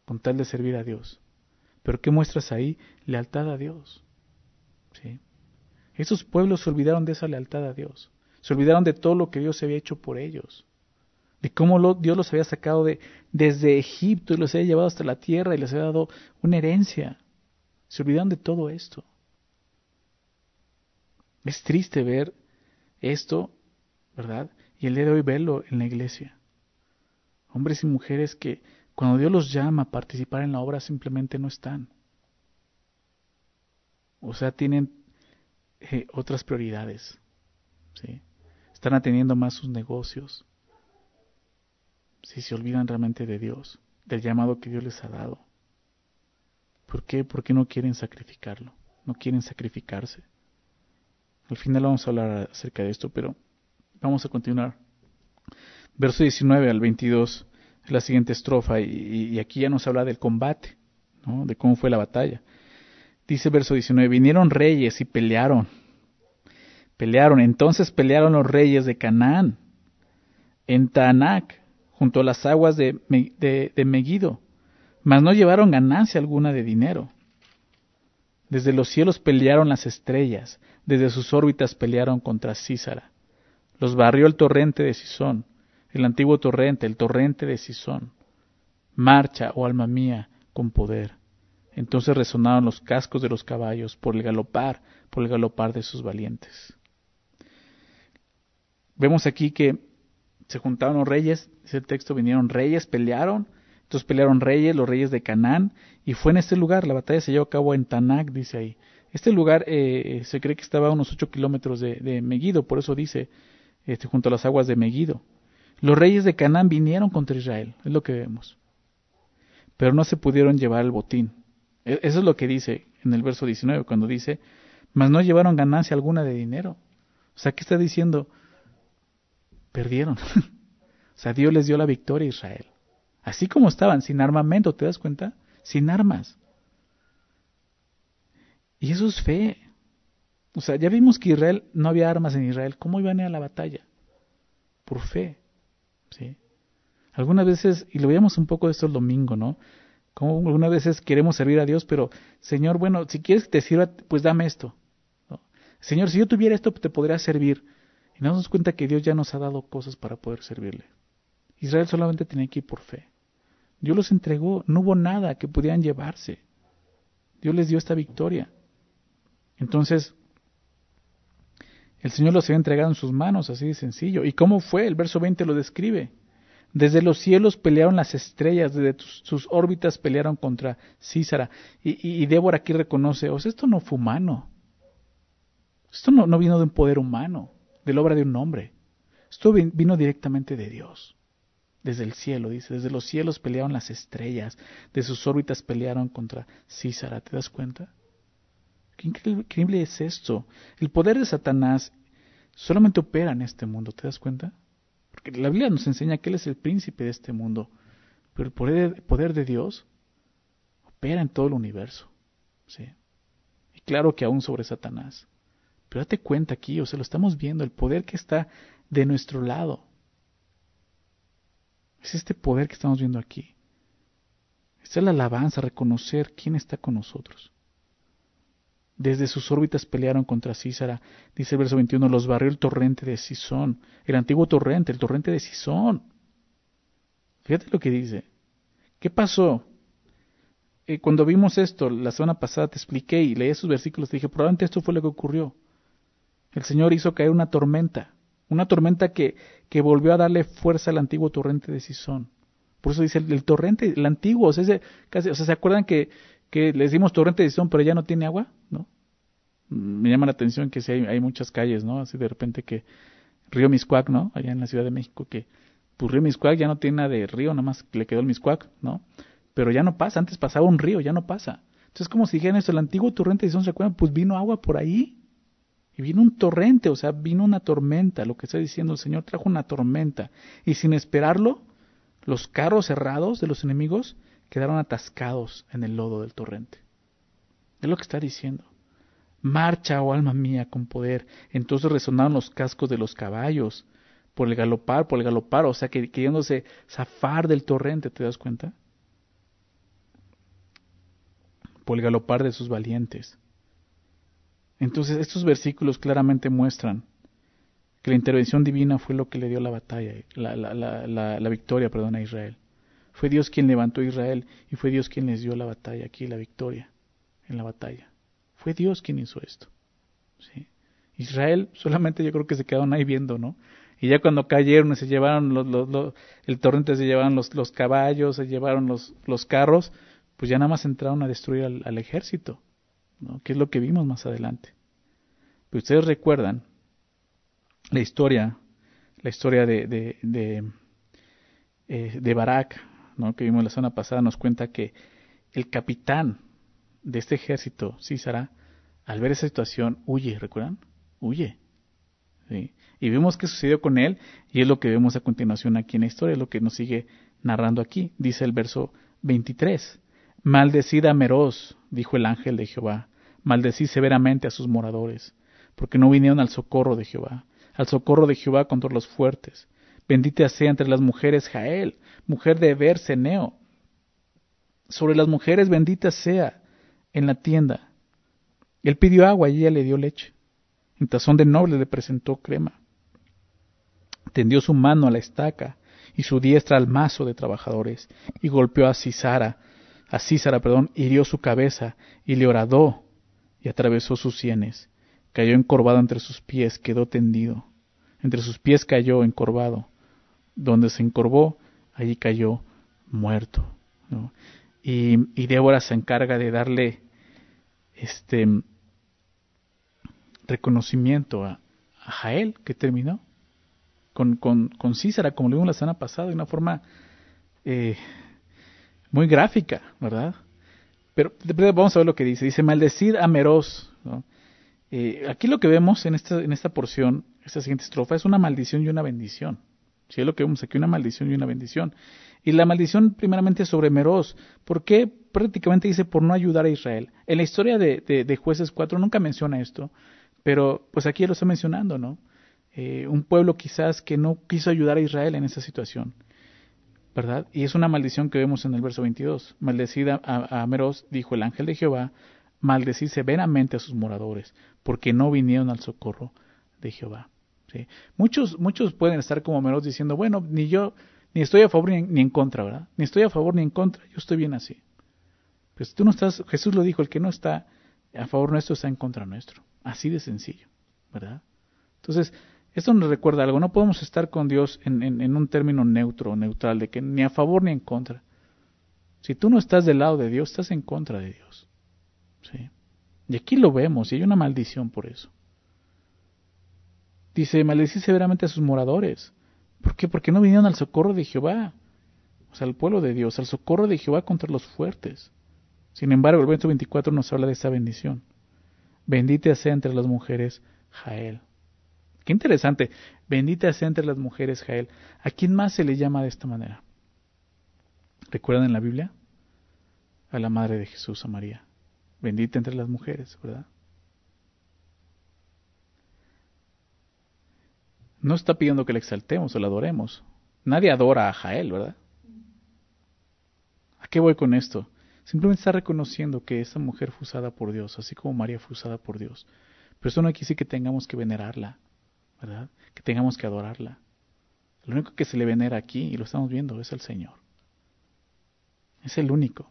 con tal de servir a Dios. Pero ¿qué muestras ahí? Lealtad a Dios. ¿Sí? Esos pueblos se olvidaron de esa lealtad a Dios. Se olvidaron de todo lo que Dios había hecho por ellos. De cómo Dios los había sacado de, desde Egipto y los había llevado hasta la tierra y les había dado una herencia. Se olvidaron de todo esto. Es triste ver esto, ¿verdad? Y el día de hoy verlo en la iglesia. Hombres y mujeres que cuando Dios los llama a participar en la obra simplemente no están. O sea, tienen eh, otras prioridades. ¿sí? Están atendiendo más sus negocios. Si se olvidan realmente de Dios, del llamado que Dios les ha dado. ¿Por qué? Porque no quieren sacrificarlo, no quieren sacrificarse. Al final vamos a hablar acerca de esto, pero vamos a continuar. Verso 19 al 22 es la siguiente estrofa y, aquí ya nos habla del combate, ¿no? de cómo fue la batalla. Dice verso 19, vinieron reyes y pelearon. Pelearon, entonces pelearon los reyes de Canaán en Taanac, junto a las aguas de, de, de Megiddo, mas no llevaron ganancia alguna de dinero. Desde los cielos pelearon las estrellas, desde sus órbitas pelearon contra Císara. Los barrió el torrente de Sison, el antiguo torrente, el torrente de Sison. Marcha, oh alma mía, con poder. Entonces resonaron los cascos de los caballos por el galopar, por el galopar de sus valientes. Vemos aquí que se juntaron los reyes, dice el texto, vinieron reyes, pelearon, entonces pelearon reyes, los reyes de Canaán, y fue en este lugar, la batalla se llevó a cabo en Tanak, dice ahí. Este lugar eh, se cree que estaba a unos ocho kilómetros de, de, Megiddo, por eso dice, este, junto a las aguas de Megiddo. Los reyes de Canaán vinieron contra Israel, es lo que vemos. Pero no se pudieron llevar el botín. E, eso es lo que dice en el verso 19, cuando dice, mas no llevaron ganancia alguna de dinero. O sea, ¿qué está diciendo? Perdieron. o sea, Dios les dio la victoria a Israel. Así como estaban, sin armamento, ¿te das cuenta? Sin armas. Y eso es fe. O sea, ya vimos que Israel no había armas en Israel. ¿Cómo iban a ir a la batalla? Por fe. ¿sí? Algunas veces, y lo veíamos un poco de esto el domingo, ¿no? Como algunas veces queremos servir a Dios, pero Señor, bueno, si quieres que te sirva, pues dame esto. Señor, si yo tuviera esto, te podría servir. Y nos damos cuenta que Dios ya nos ha dado cosas para poder servirle. Israel solamente tenía que ir por fe. Dios los entregó, no hubo nada que pudieran llevarse. Dios les dio esta victoria. Entonces, el Señor los había entregado en sus manos, así de sencillo. ¿Y cómo fue? El verso 20 lo describe. Desde los cielos pelearon las estrellas, desde sus órbitas pelearon contra Císara. Y, Débora aquí reconoce, o sea, esto no fue humano. Esto no vino de un poder humano, de la obra de un hombre. Esto vino directamente de Dios. Desde el cielo, dice, desde los cielos pelearon las estrellas, de sus órbitas pelearon contra Císara. ¿Te das cuenta? Qué increíble es esto. El poder de Satanás solamente opera en este mundo, ¿te das cuenta? Porque la Biblia nos enseña que Él es el príncipe de este mundo, pero el poder, poder de Dios opera en todo el universo. ¿sí? Y claro que aún sobre Satanás. Pero date cuenta aquí, o sea, lo estamos viendo, el poder que está de nuestro lado. Es este poder que estamos viendo aquí. Esta es la alabanza, reconocer quién está con nosotros. Desde sus órbitas pelearon contra Císara. Dice el verso 21, los barrió el torrente de Sison. El antiguo torrente, el torrente de Sison. Fíjate lo que dice. ¿Qué pasó? Eh, cuando vimos esto, la semana pasada te expliqué y leí esos versículos, te dije, probablemente esto fue lo que ocurrió. El Señor hizo caer una tormenta, una tormenta que, que volvió a darle fuerza al antiguo torrente de Sison. Por eso dice el, torrente, el antiguo, o sea, casi, o sea, ¿se acuerdan que, que le decimos torrente de Sison, pero ya no tiene agua, ¿no? Me llama la atención que sí hay, hay muchas calles, ¿no? Así de repente que Río Miscuac, ¿no? Allá en la Ciudad de México, que pues Río Miscuac ya no tiene nada de río, nada más le quedó el Miscuac, ¿no? Pero ya no pasa, antes pasaba un río, ya no pasa. Entonces, como si dijeran eso, el antiguo torrente de Sison, ¿se acuerdan? Pues vino agua por ahí. Y vino un torrente, o sea, vino una tormenta, lo que está diciendo el Señor trajo una tormenta. Y sin esperarlo, los carros cerrados de los enemigos quedaron atascados en el lodo del torrente. Es lo que está diciendo. Marcha, oh alma mía, con poder. Entonces resonaron los cascos de los caballos por el galopar, por el galopar, o sea, que, queriéndose zafar del torrente, ¿te das cuenta? Por el galopar de sus valientes. Entonces, estos versículos claramente muestran que la intervención divina fue lo que le dio la batalla, la, la, la, la, victoria, perdón, a Israel. Fue Dios quien levantó a Israel y fue Dios quien les dio la batalla aquí, la victoria en la batalla. Fue Dios quien hizo esto. ¿sí? Israel solamente yo creo que se quedaron ahí viendo, ¿no? Y ya cuando cayeron y se llevaron los, los, el torrente, se llevaron los, los, caballos, se llevaron los, los carros, pues ya nada más entraron a destruir al, al ejército, ¿no? Que es lo que vimos más adelante. Pero ustedes recuerdan la historia, la historia de, de, eh, de Barak, ¿no? que vimos la semana pasada, nos cuenta que el capitán de este ejército, Císara, al ver esa situación, huye, ¿recuerdan? Huye. ¿sí? Y vemos qué sucedió con él, y es lo que vemos a continuación aquí en la historia, es lo que nos sigue narrando aquí. Dice el verso 23. Maldecid a Meroz, dijo el ángel de Jehová, maldecid severamente a sus moradores, porque no vinieron al socorro de Jehová al socorro de Jehová contra los fuertes. Bendita sea entre las mujeres Jael, mujer de Berseneo. Sobre las mujeres bendita sea en la tienda. Él pidió agua y ella le dio leche. En tazón de noble le presentó crema. Tendió su mano a la estaca y su diestra al mazo de trabajadores y golpeó a Cisara, a Císara, perdón, hirió su cabeza y le horadó y atravesó sus sienes. Cayó encorvado entre sus pies, quedó tendido. Entre sus pies cayó encorvado. Donde se encorvó, allí cayó muerto. Y, y, Débora se encarga de darle este reconocimiento a, Jael, que terminó con, con, con Císara, como lo vimos la semana pasada, de una forma eh, muy gráfica, ¿verdad? Pero vamos a ver lo que dice. Dice, maldecir a Meroz. Eh, aquí lo que vemos en esta, en esta porción esta siguiente estrofa es una maldición y una bendición. Si es lo que vemos aquí, una maldición y una bendición. Y la maldición primeramente sobre Meroz. ¿Por qué? Prácticamente dice por no ayudar a Israel. En la historia de, de, Jueces 4 nunca menciona esto, pero pues aquí lo está mencionando, ¿no? Eh, un pueblo quizás que no quiso ayudar a Israel en esa situación, ¿verdad? Y es una maldición que vemos en el verso 22. Maldecida a, a Meroz, dijo el ángel de Jehová, maldecid severamente a sus moradores, porque no vinieron al socorro de Jehová. ¿sí? Muchos, muchos pueden estar como meros diciendo, bueno, ni yo, ni estoy a favor ni en, contra, ¿verdad? Ni estoy a favor ni en contra, yo estoy bien así. Pues tú no estás, Jesús lo dijo, el que no está a favor nuestro está en contra nuestro. Así de sencillo, ¿verdad? Entonces, esto nos recuerda algo, no podemos estar con Dios en, un término neutro, neutral, de que ni a favor ni en contra. Si tú no estás del lado de Dios, estás en contra de Dios. ¿sí? Y aquí lo vemos, y hay una maldición por eso. Dice, maldecí severamente a sus moradores. ¿Por qué? Porque no vinieron al socorro de Jehová. O sea, al pueblo de Dios, al socorro de Jehová contra los fuertes. Sin embargo, el verso 24 nos habla de esa bendición. Bendita sea entre las mujeres Jael. Qué interesante. Bendita sea entre las mujeres Jael. ¿A quién más se le llama de esta manera? ¿Recuerdan en la Biblia? A la madre de Jesús, a María. Bendita entre las mujeres, ¿verdad? No está pidiendo que le exaltemos o le adoremos. Nadie adora a Jael, ¿verdad? ¿A qué voy con esto? Simplemente está reconociendo que esa mujer fue usada por Dios, así como María fue usada por Dios. Pero eso no quiere decir que tengamos que venerarla, ¿verdad? Que tengamos que adorarla. Lo único que se le venera aquí, y lo estamos viendo, es el Señor. Es el único.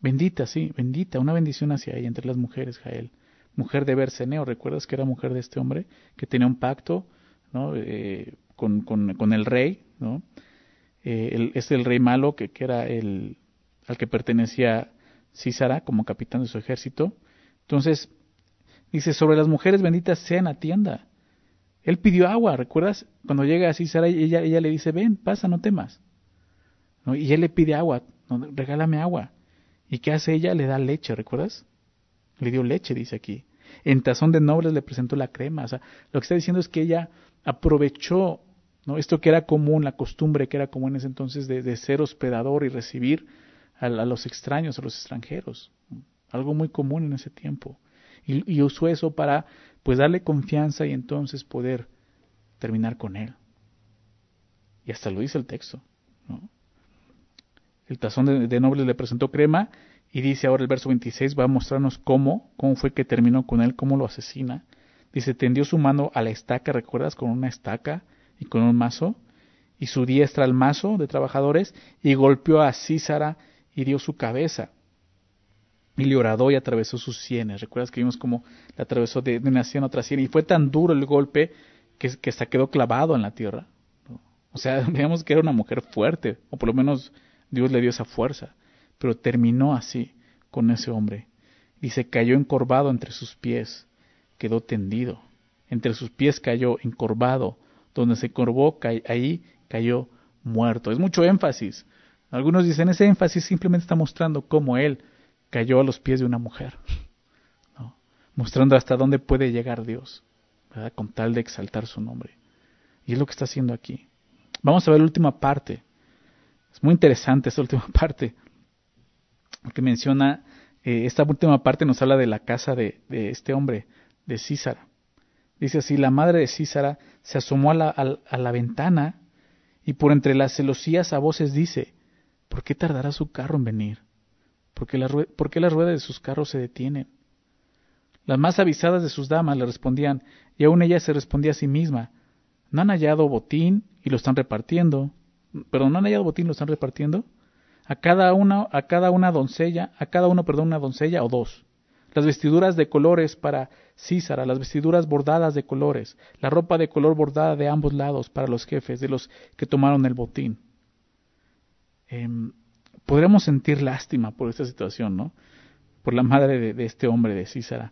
Bendita, sí, bendita, una bendición hacia ella entre las mujeres, Jael mujer de Berseneo, ¿recuerdas que era mujer de este hombre? Que tenía un pacto ¿no? Eh, con, con, el rey, ¿no? Eh, es el rey malo que, que, era el al que pertenecía Císara como capitán de su ejército. Entonces, dice, sobre las mujeres benditas sean la tienda. Él pidió agua, ¿recuerdas? Cuando llega a Císara, ella, ella le dice, ven, pasa, no temas. Y él le pide agua, regálame agua. ¿Y qué hace ella? Le da leche, ¿recuerdas? Le dio leche, dice aquí. En tazón de nobles le presentó la crema. O sea, lo que está diciendo es que ella aprovechó ¿no? esto que era común, la costumbre que era común en ese entonces de, ser hospedador y recibir a, los extraños, a los extranjeros. Algo muy común en ese tiempo. Y, usó eso para pues darle confianza y entonces poder terminar con él. Y hasta lo dice el texto. El tazón de, de nobles le presentó crema y dice ahora el verso 26 va a mostrarnos cómo, cómo fue que terminó con él, cómo lo asesina. Dice, tendió su mano a la estaca, ¿recuerdas? Con una estaca y con un mazo, y su diestra al mazo de trabajadores, y golpeó a Císara y dio su cabeza. Y le y atravesó sus sienes. ¿Recuerdas que vimos cómo le atravesó de, una sien a otra sien? Y fue tan duro el golpe que, que se quedó clavado en la tierra. O sea, veamos que era una mujer fuerte, o por lo menos Dios le dio esa fuerza pero terminó así con ese hombre. Y se cayó encorvado entre sus pies, quedó tendido. Entre sus pies cayó encorvado, donde se corvó, ahí cayó muerto. Es mucho énfasis. Algunos dicen, ese énfasis simplemente está mostrando cómo él cayó a los pies de una mujer, mostrando hasta dónde puede llegar Dios, con tal de exaltar su nombre. Y es lo que está haciendo aquí. Vamos a ver la última parte. Es muy interesante esta última parte que menciona, eh, esta última parte nos habla de la casa de, este hombre, de Císara. Dice así, la madre de Císara se asomó a la ventana y por entre las celosías a voces dice, ¿por qué tardará su carro en venir? ¿Por qué, ¿Por qué las ruedas de sus carros se detienen? Las más avisadas de sus damas le respondían, y aún ella se respondía a sí misma, ¿no han hallado botín y lo están repartiendo? ¿Pero no han hallado botín y lo están repartiendo? a cada una, a cada una doncella, a cada uno, perdón, una doncella o dos. Las vestiduras de colores para Císara, las vestiduras bordadas de colores, la ropa de color bordada de ambos lados para los jefes, de los que tomaron el botín. Em, podríamos sentir lástima por esta situación, ¿no? Por la madre de, este hombre, de Císara.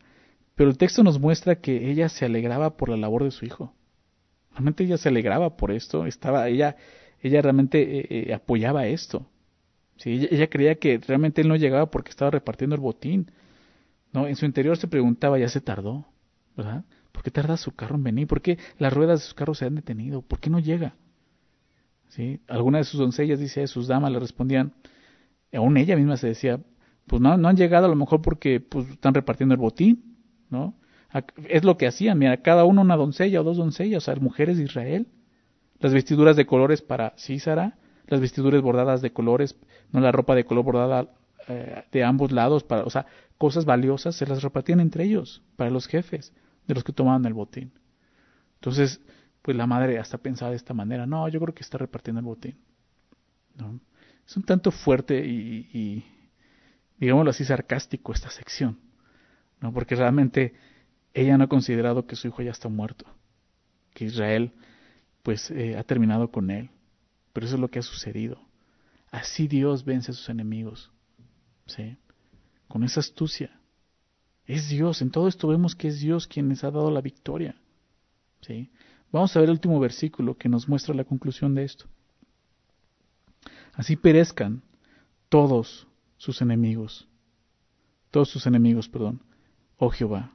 Pero el texto nos muestra que ella se alegraba por la labor de su hijo. Realmente ella se alegraba por esto, estaba, ella, ella realmente eh, eh, apoyaba esto. Sí, ella, creía que realmente él no llegaba porque estaba repartiendo el botín. ¿no? En su interior se preguntaba, ya se tardó, ¿verdad? ¿Por qué tarda su carro en venir? ¿Por qué las ruedas de su carro se han detenido? ¿Por qué no llega? ¿Sí? Algunas de sus doncellas, dice, sus damas le respondían, aún ella misma se decía, pues no, no han llegado a lo mejor porque pues, están repartiendo el botín, ¿no? Es lo que hacían, mira, cada uno una doncella o dos doncellas, o sea, mujeres de Israel. Las vestiduras de colores para Císara, las vestiduras bordadas de colores, no la ropa de color bordada eh, de ambos lados, para, o sea, cosas valiosas se las repartían entre ellos, para los jefes, de los que tomaban el botín. Entonces, pues la madre hasta pensaba de esta manera, no, yo creo que está repartiendo el botín. ¿No? Es un tanto fuerte y, digámoslo así, sarcástico esta sección, ¿no? porque realmente ella no ha considerado que su hijo ya está muerto, que Israel pues eh, ha terminado con él, pero eso es lo que ha sucedido. Así Dios vence a sus enemigos. ¿sí? Con esa astucia. Es Dios. En todo esto vemos que es Dios quien les ha dado la victoria. ¿sí? Vamos a ver el último versículo que nos muestra la conclusión de esto. Así perezcan todos sus enemigos. Todos sus enemigos, perdón. Oh Jehová.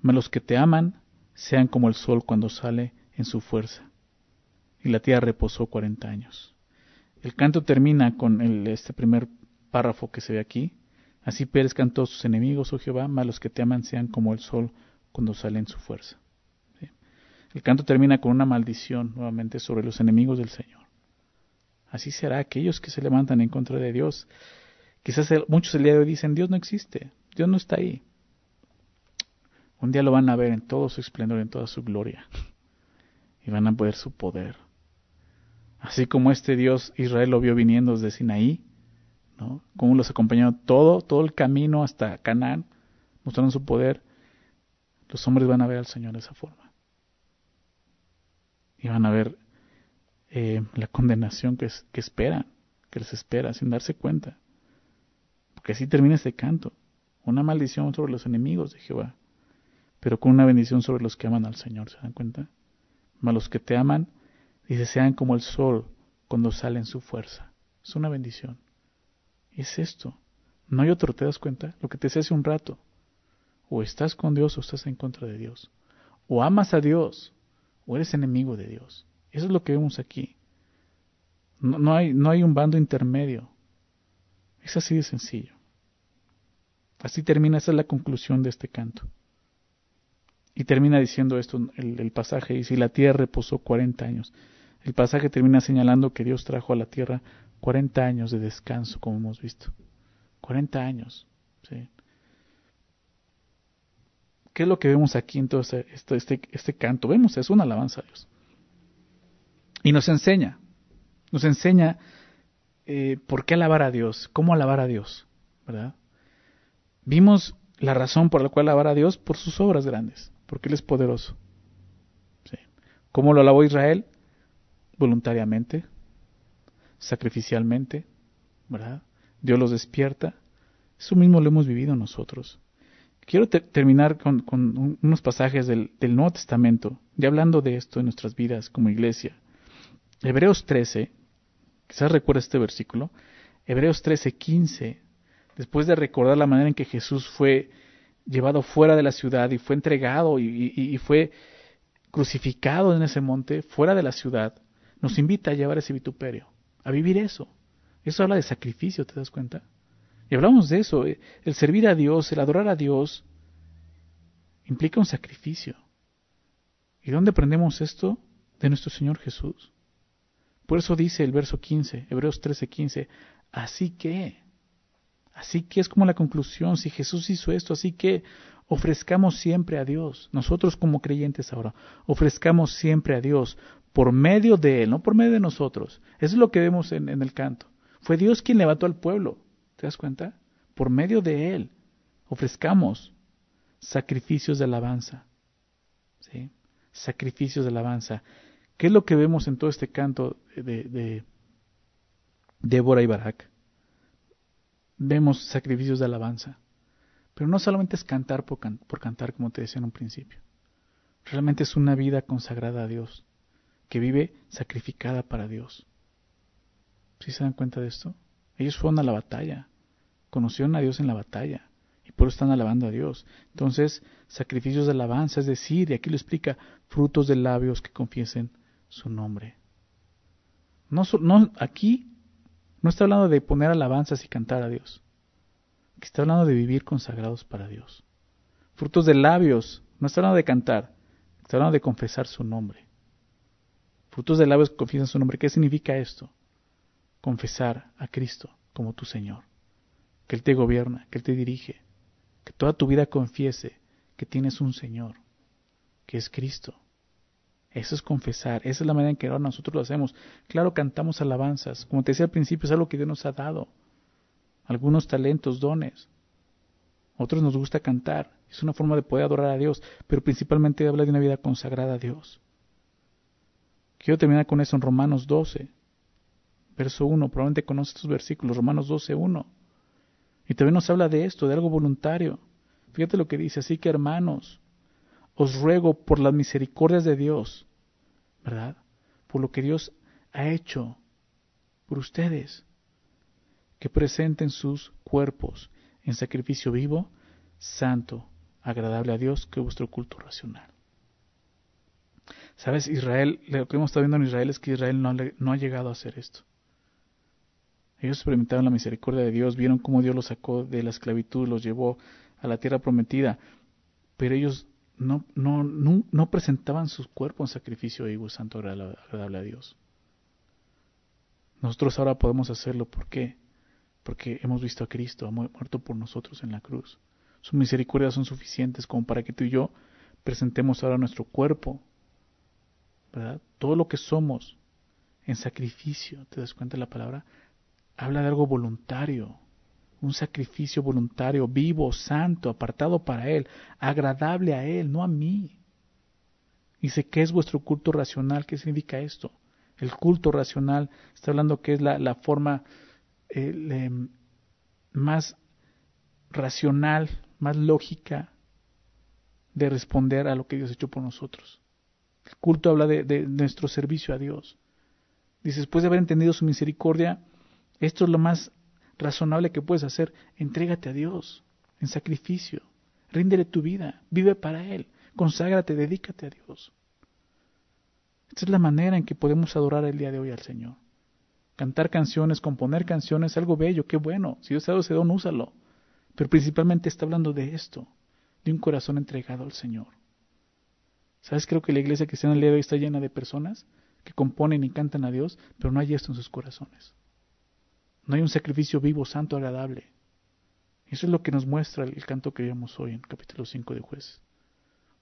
Mas los que te aman sean como el sol cuando sale en su fuerza y la tierra reposó cuarenta años. El canto termina con el, este primer párrafo que se ve aquí. Así perezcan todos sus enemigos, oh Jehová, mas los que te aman sean como el sol cuando sale en su fuerza. El canto termina con una maldición nuevamente sobre los enemigos del Señor. Así será aquellos que se levantan en contra de Dios. Quizás muchos el día de hoy dicen, Dios no existe, Dios no está ahí. Un día lo van a ver en todo su esplendor, en toda su gloria. Y van a ver su poder Así como este Dios Israel lo vio viniendo desde Sinaí, ¿no? Cómo los acompañó todo, todo el camino hasta Canaán, mostrando su poder. Los hombres van a ver al Señor de esa forma. Y van a ver eh, la condenación que, que esperan, que les espera, sin darse cuenta. Porque así termina este canto. Una maldición sobre los enemigos de Jehová, pero con una bendición sobre los que aman al Señor, ¿se dan cuenta? Mas los que te aman, Dice, sean como el sol cuando sale en su fuerza. Es una bendición. es esto. No hay otro, ¿te das cuenta? Lo que te decía hace un rato. O estás con Dios o estás en contra de Dios. O amas a Dios o eres enemigo de Dios. Eso es lo que vemos aquí. No, hay, no hay un bando intermedio. Es así de sencillo. Así termina, esa es la conclusión de este canto. Y termina diciendo esto el, el pasaje, y si la tierra reposó 40 años. El pasaje termina señalando que Dios trajo a la tierra 40 años de descanso, como hemos visto. 40 años. ¿sí? ¿Qué es lo que vemos aquí en todo este, este, este, este canto? Vemos, es una alabanza a Dios. Y nos enseña, nos enseña eh, por qué alabar a Dios, cómo alabar a Dios, ¿verdad? Vimos la razón por la cual alabar a Dios por sus obras grandes, porque Él es poderoso. ¿sí? ¿Cómo lo alabó Israel? Voluntariamente, sacrificialmente, ¿verdad? Dios los despierta. Eso mismo lo hemos vivido nosotros. Quiero terminar con, unos pasajes del, Nuevo Testamento, ya hablando de esto en nuestras vidas como iglesia. Hebreos 13, quizás recuerda este versículo, Hebreos 13, 15, después de recordar la manera en que Jesús fue llevado fuera de la ciudad y fue entregado y, fue crucificado en ese monte, fuera de la ciudad, nos invita a llevar ese vituperio, a vivir eso. Eso habla de sacrificio, ¿te das cuenta? Y hablamos de eso, eh, el servir a Dios, el adorar a Dios, implica un sacrificio. ¿Y dónde aprendemos esto? De nuestro Señor Jesús. Por eso dice el verso 15, Hebreos 13, 15, así que, así que es como la conclusión, si Jesús hizo esto, así que ofrezcamos siempre a Dios, nosotros como creyentes ahora, ofrezcamos siempre a Dios por medio de Él, no por medio de nosotros. Eso es lo que vemos en, en el canto. Fue Dios quien levantó al pueblo, ¿te das cuenta? Por medio de Él, ofrezcamos sacrificios de alabanza. ¿sí? Sacrificios de alabanza. ¿Qué es lo que vemos en todo este canto de, de Débora y Barak? Vemos sacrificios de alabanza. Pero no solamente es cantar por, cantar, como te decía en un principio. Realmente es una vida consagrada a Dios, que vive sacrificada para Dios. ¿Sí se dan cuenta de esto? Ellos fueron a la batalla, conocieron a Dios en la batalla y por eso están alabando a Dios. Entonces, sacrificios de alabanza, es decir, y aquí lo explica, frutos de labios que confiesen su nombre. No, aquí no está hablando de poner alabanzas y cantar a Dios. Está hablando de vivir consagrados para Dios. Frutos de labios, no está hablando de cantar, está hablando de confesar su nombre. Frutos de labios confiesan su nombre. ¿Qué significa esto? Confesar a Cristo como tu Señor. Que Él te gobierna, que Él te dirige. Que toda tu vida confiese que tienes un Señor, que es Cristo eso es confesar, esa es la manera en que ahora nosotros lo hacemos. Claro, cantamos alabanzas, como te decía al principio, es algo que Dios nos ha dado. Algunos talentos, dones. Otros nos gusta cantar, es una forma de poder adorar a Dios, pero principalmente habla de una vida consagrada a Dios. Quiero terminar con eso en Romanos 12, verso 1. Probablemente conoces estos versículos, Romanos 12, 1. Y también nos habla de esto, de algo voluntario. Fíjate lo que dice, así que hermanos, os ruego por las misericordias de Dios, ¿verdad? Por lo que Dios ha hecho por ustedes, que presenten sus cuerpos en sacrificio vivo, santo, agradable a Dios, que vuestro culto racional. Sabes, Israel, lo que hemos estado viendo en Israel es que Israel no, no ha llegado a hacer esto. Ellos experimentaron la misericordia de Dios, vieron cómo Dios los sacó de la esclavitud, los llevó a la tierra prometida, pero ellos no, no, no, presentaban sus cuerpos en sacrificio vivo santo agradable a Dios. Nosotros ahora podemos hacerlo, ¿por qué? Porque hemos visto a Cristo, muerto por nosotros en la cruz. Sus misericordias son suficientes como para que tú y yo presentemos ahora nuestro cuerpo, ¿verdad? Todo lo que somos en sacrificio, ¿te das cuenta la palabra? Habla de algo voluntario, un sacrificio voluntario, vivo, santo, apartado para Él, agradable a Él, no a mí. Dice, ¿qué es vuestro culto racional? ¿Qué significa esto? El culto racional está hablando que es la, forma eh, más racional, más lógica de responder a lo que Dios ha hecho por nosotros. El culto habla de, de nuestro servicio a Dios. Dice, después de haber entendido su misericordia, esto es lo más razonable que puedes hacer, entrégate a Dios en sacrificio, ríndele tu vida, vive para Él, conságrate, dedícate a Dios. Esta es la manera en que podemos adorar el día de hoy al Señor. Cantar canciones, componer canciones, algo bello, qué bueno. Si Dios ha dado ese don, úsalo. Pero principalmente está hablando de esto, de un corazón entregado al Señor. ¿Sabes? Creo que la iglesia cristiana el día de hoy está llena de personas que componen y cantan a Dios, pero no hay esto en sus corazones. No hay un sacrificio vivo, santo, agradable. Eso es lo que nos muestra el canto que vimos hoy en capítulo 5 de Jueces.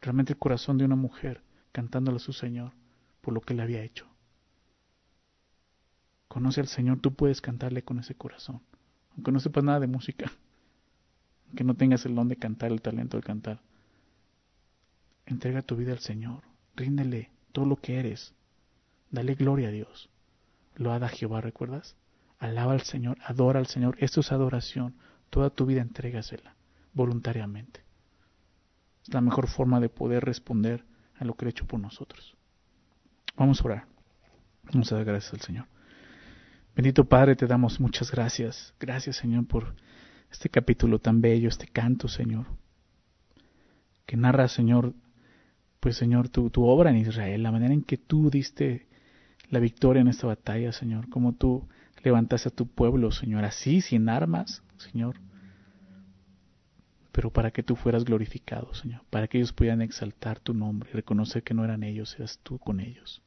Realmente el corazón de una mujer cantándole a su Señor por lo que le había hecho. Conoce al Señor, tú puedes cantarle con ese corazón, aunque no sepas nada de música, aunque no tengas el don de cantar, el talento de cantar. Entrega tu vida al Señor, ríndele todo lo que eres, dale gloria a Dios. Lo a Jehová, ¿recuerdas? Alaba al Señor, adora al Señor. Esto es adoración. Toda tu vida entrégasela voluntariamente. Es la mejor forma de poder responder a lo que ha hecho por nosotros. Vamos a orar. Vamos a dar gracias al Señor. Bendito Padre, te damos muchas gracias. Gracias, Señor, por este capítulo tan bello, este canto, Señor, que narra, Señor, pues, Señor, tu, tu obra en Israel, la manera en que tú diste la victoria en esta batalla, Señor, como tú levantaste a tu pueblo, Señor, así, sin armas, Señor, pero para que tú fueras glorificado, Señor, para que ellos pudieran exaltar tu nombre y reconocer que no eran ellos, eras tú con ellos.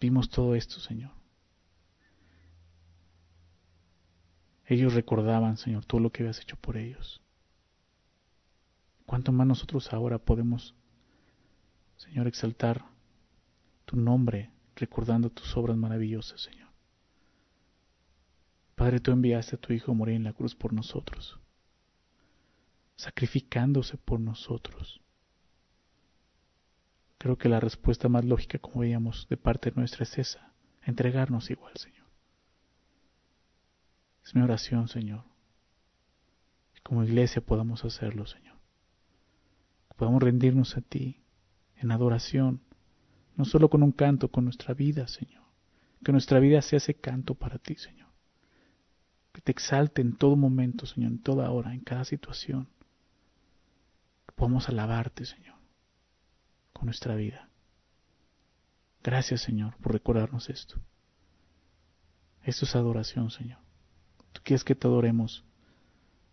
Vimos todo esto, Señor. Ellos recordaban, Señor, todo lo que habías hecho por ellos. ¿Cuánto más nosotros ahora podemos, Señor, exaltar tu nombre recordando tus obras maravillosas, Señor? Padre, tú enviaste a tu Hijo a morir en la cruz por nosotros, sacrificándose por nosotros. Creo que la respuesta más lógica, como veíamos, de parte nuestra es esa, entregarnos igual, Señor. Es mi oración, Señor, que como iglesia podamos hacerlo, Señor. Que podamos rendirnos a ti en adoración, no solo con un canto, con nuestra vida, Señor. Que nuestra vida sea ese canto para ti, Señor que te exalte en todo momento, Señor, en toda hora, en cada situación. Que podamos alabarte, Señor, con nuestra vida. Gracias, Señor, por recordarnos esto. Esto es adoración, Señor. Tú quieres que te adoremos,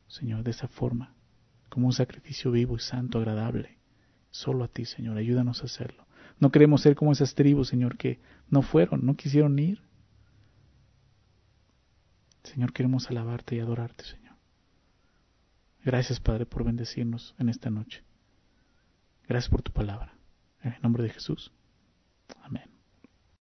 Señor, de esa forma, como un sacrificio vivo y santo, agradable. Solo a ti, Señor, ayúdanos a hacerlo. No queremos ser como esas tribus, Señor, que no fueron, no quisieron ir. Señor, queremos alabarte y adorarte, Señor. Gracias, Padre, por bendecirnos en esta noche. Gracias por tu palabra. En el nombre de Jesús. Amén.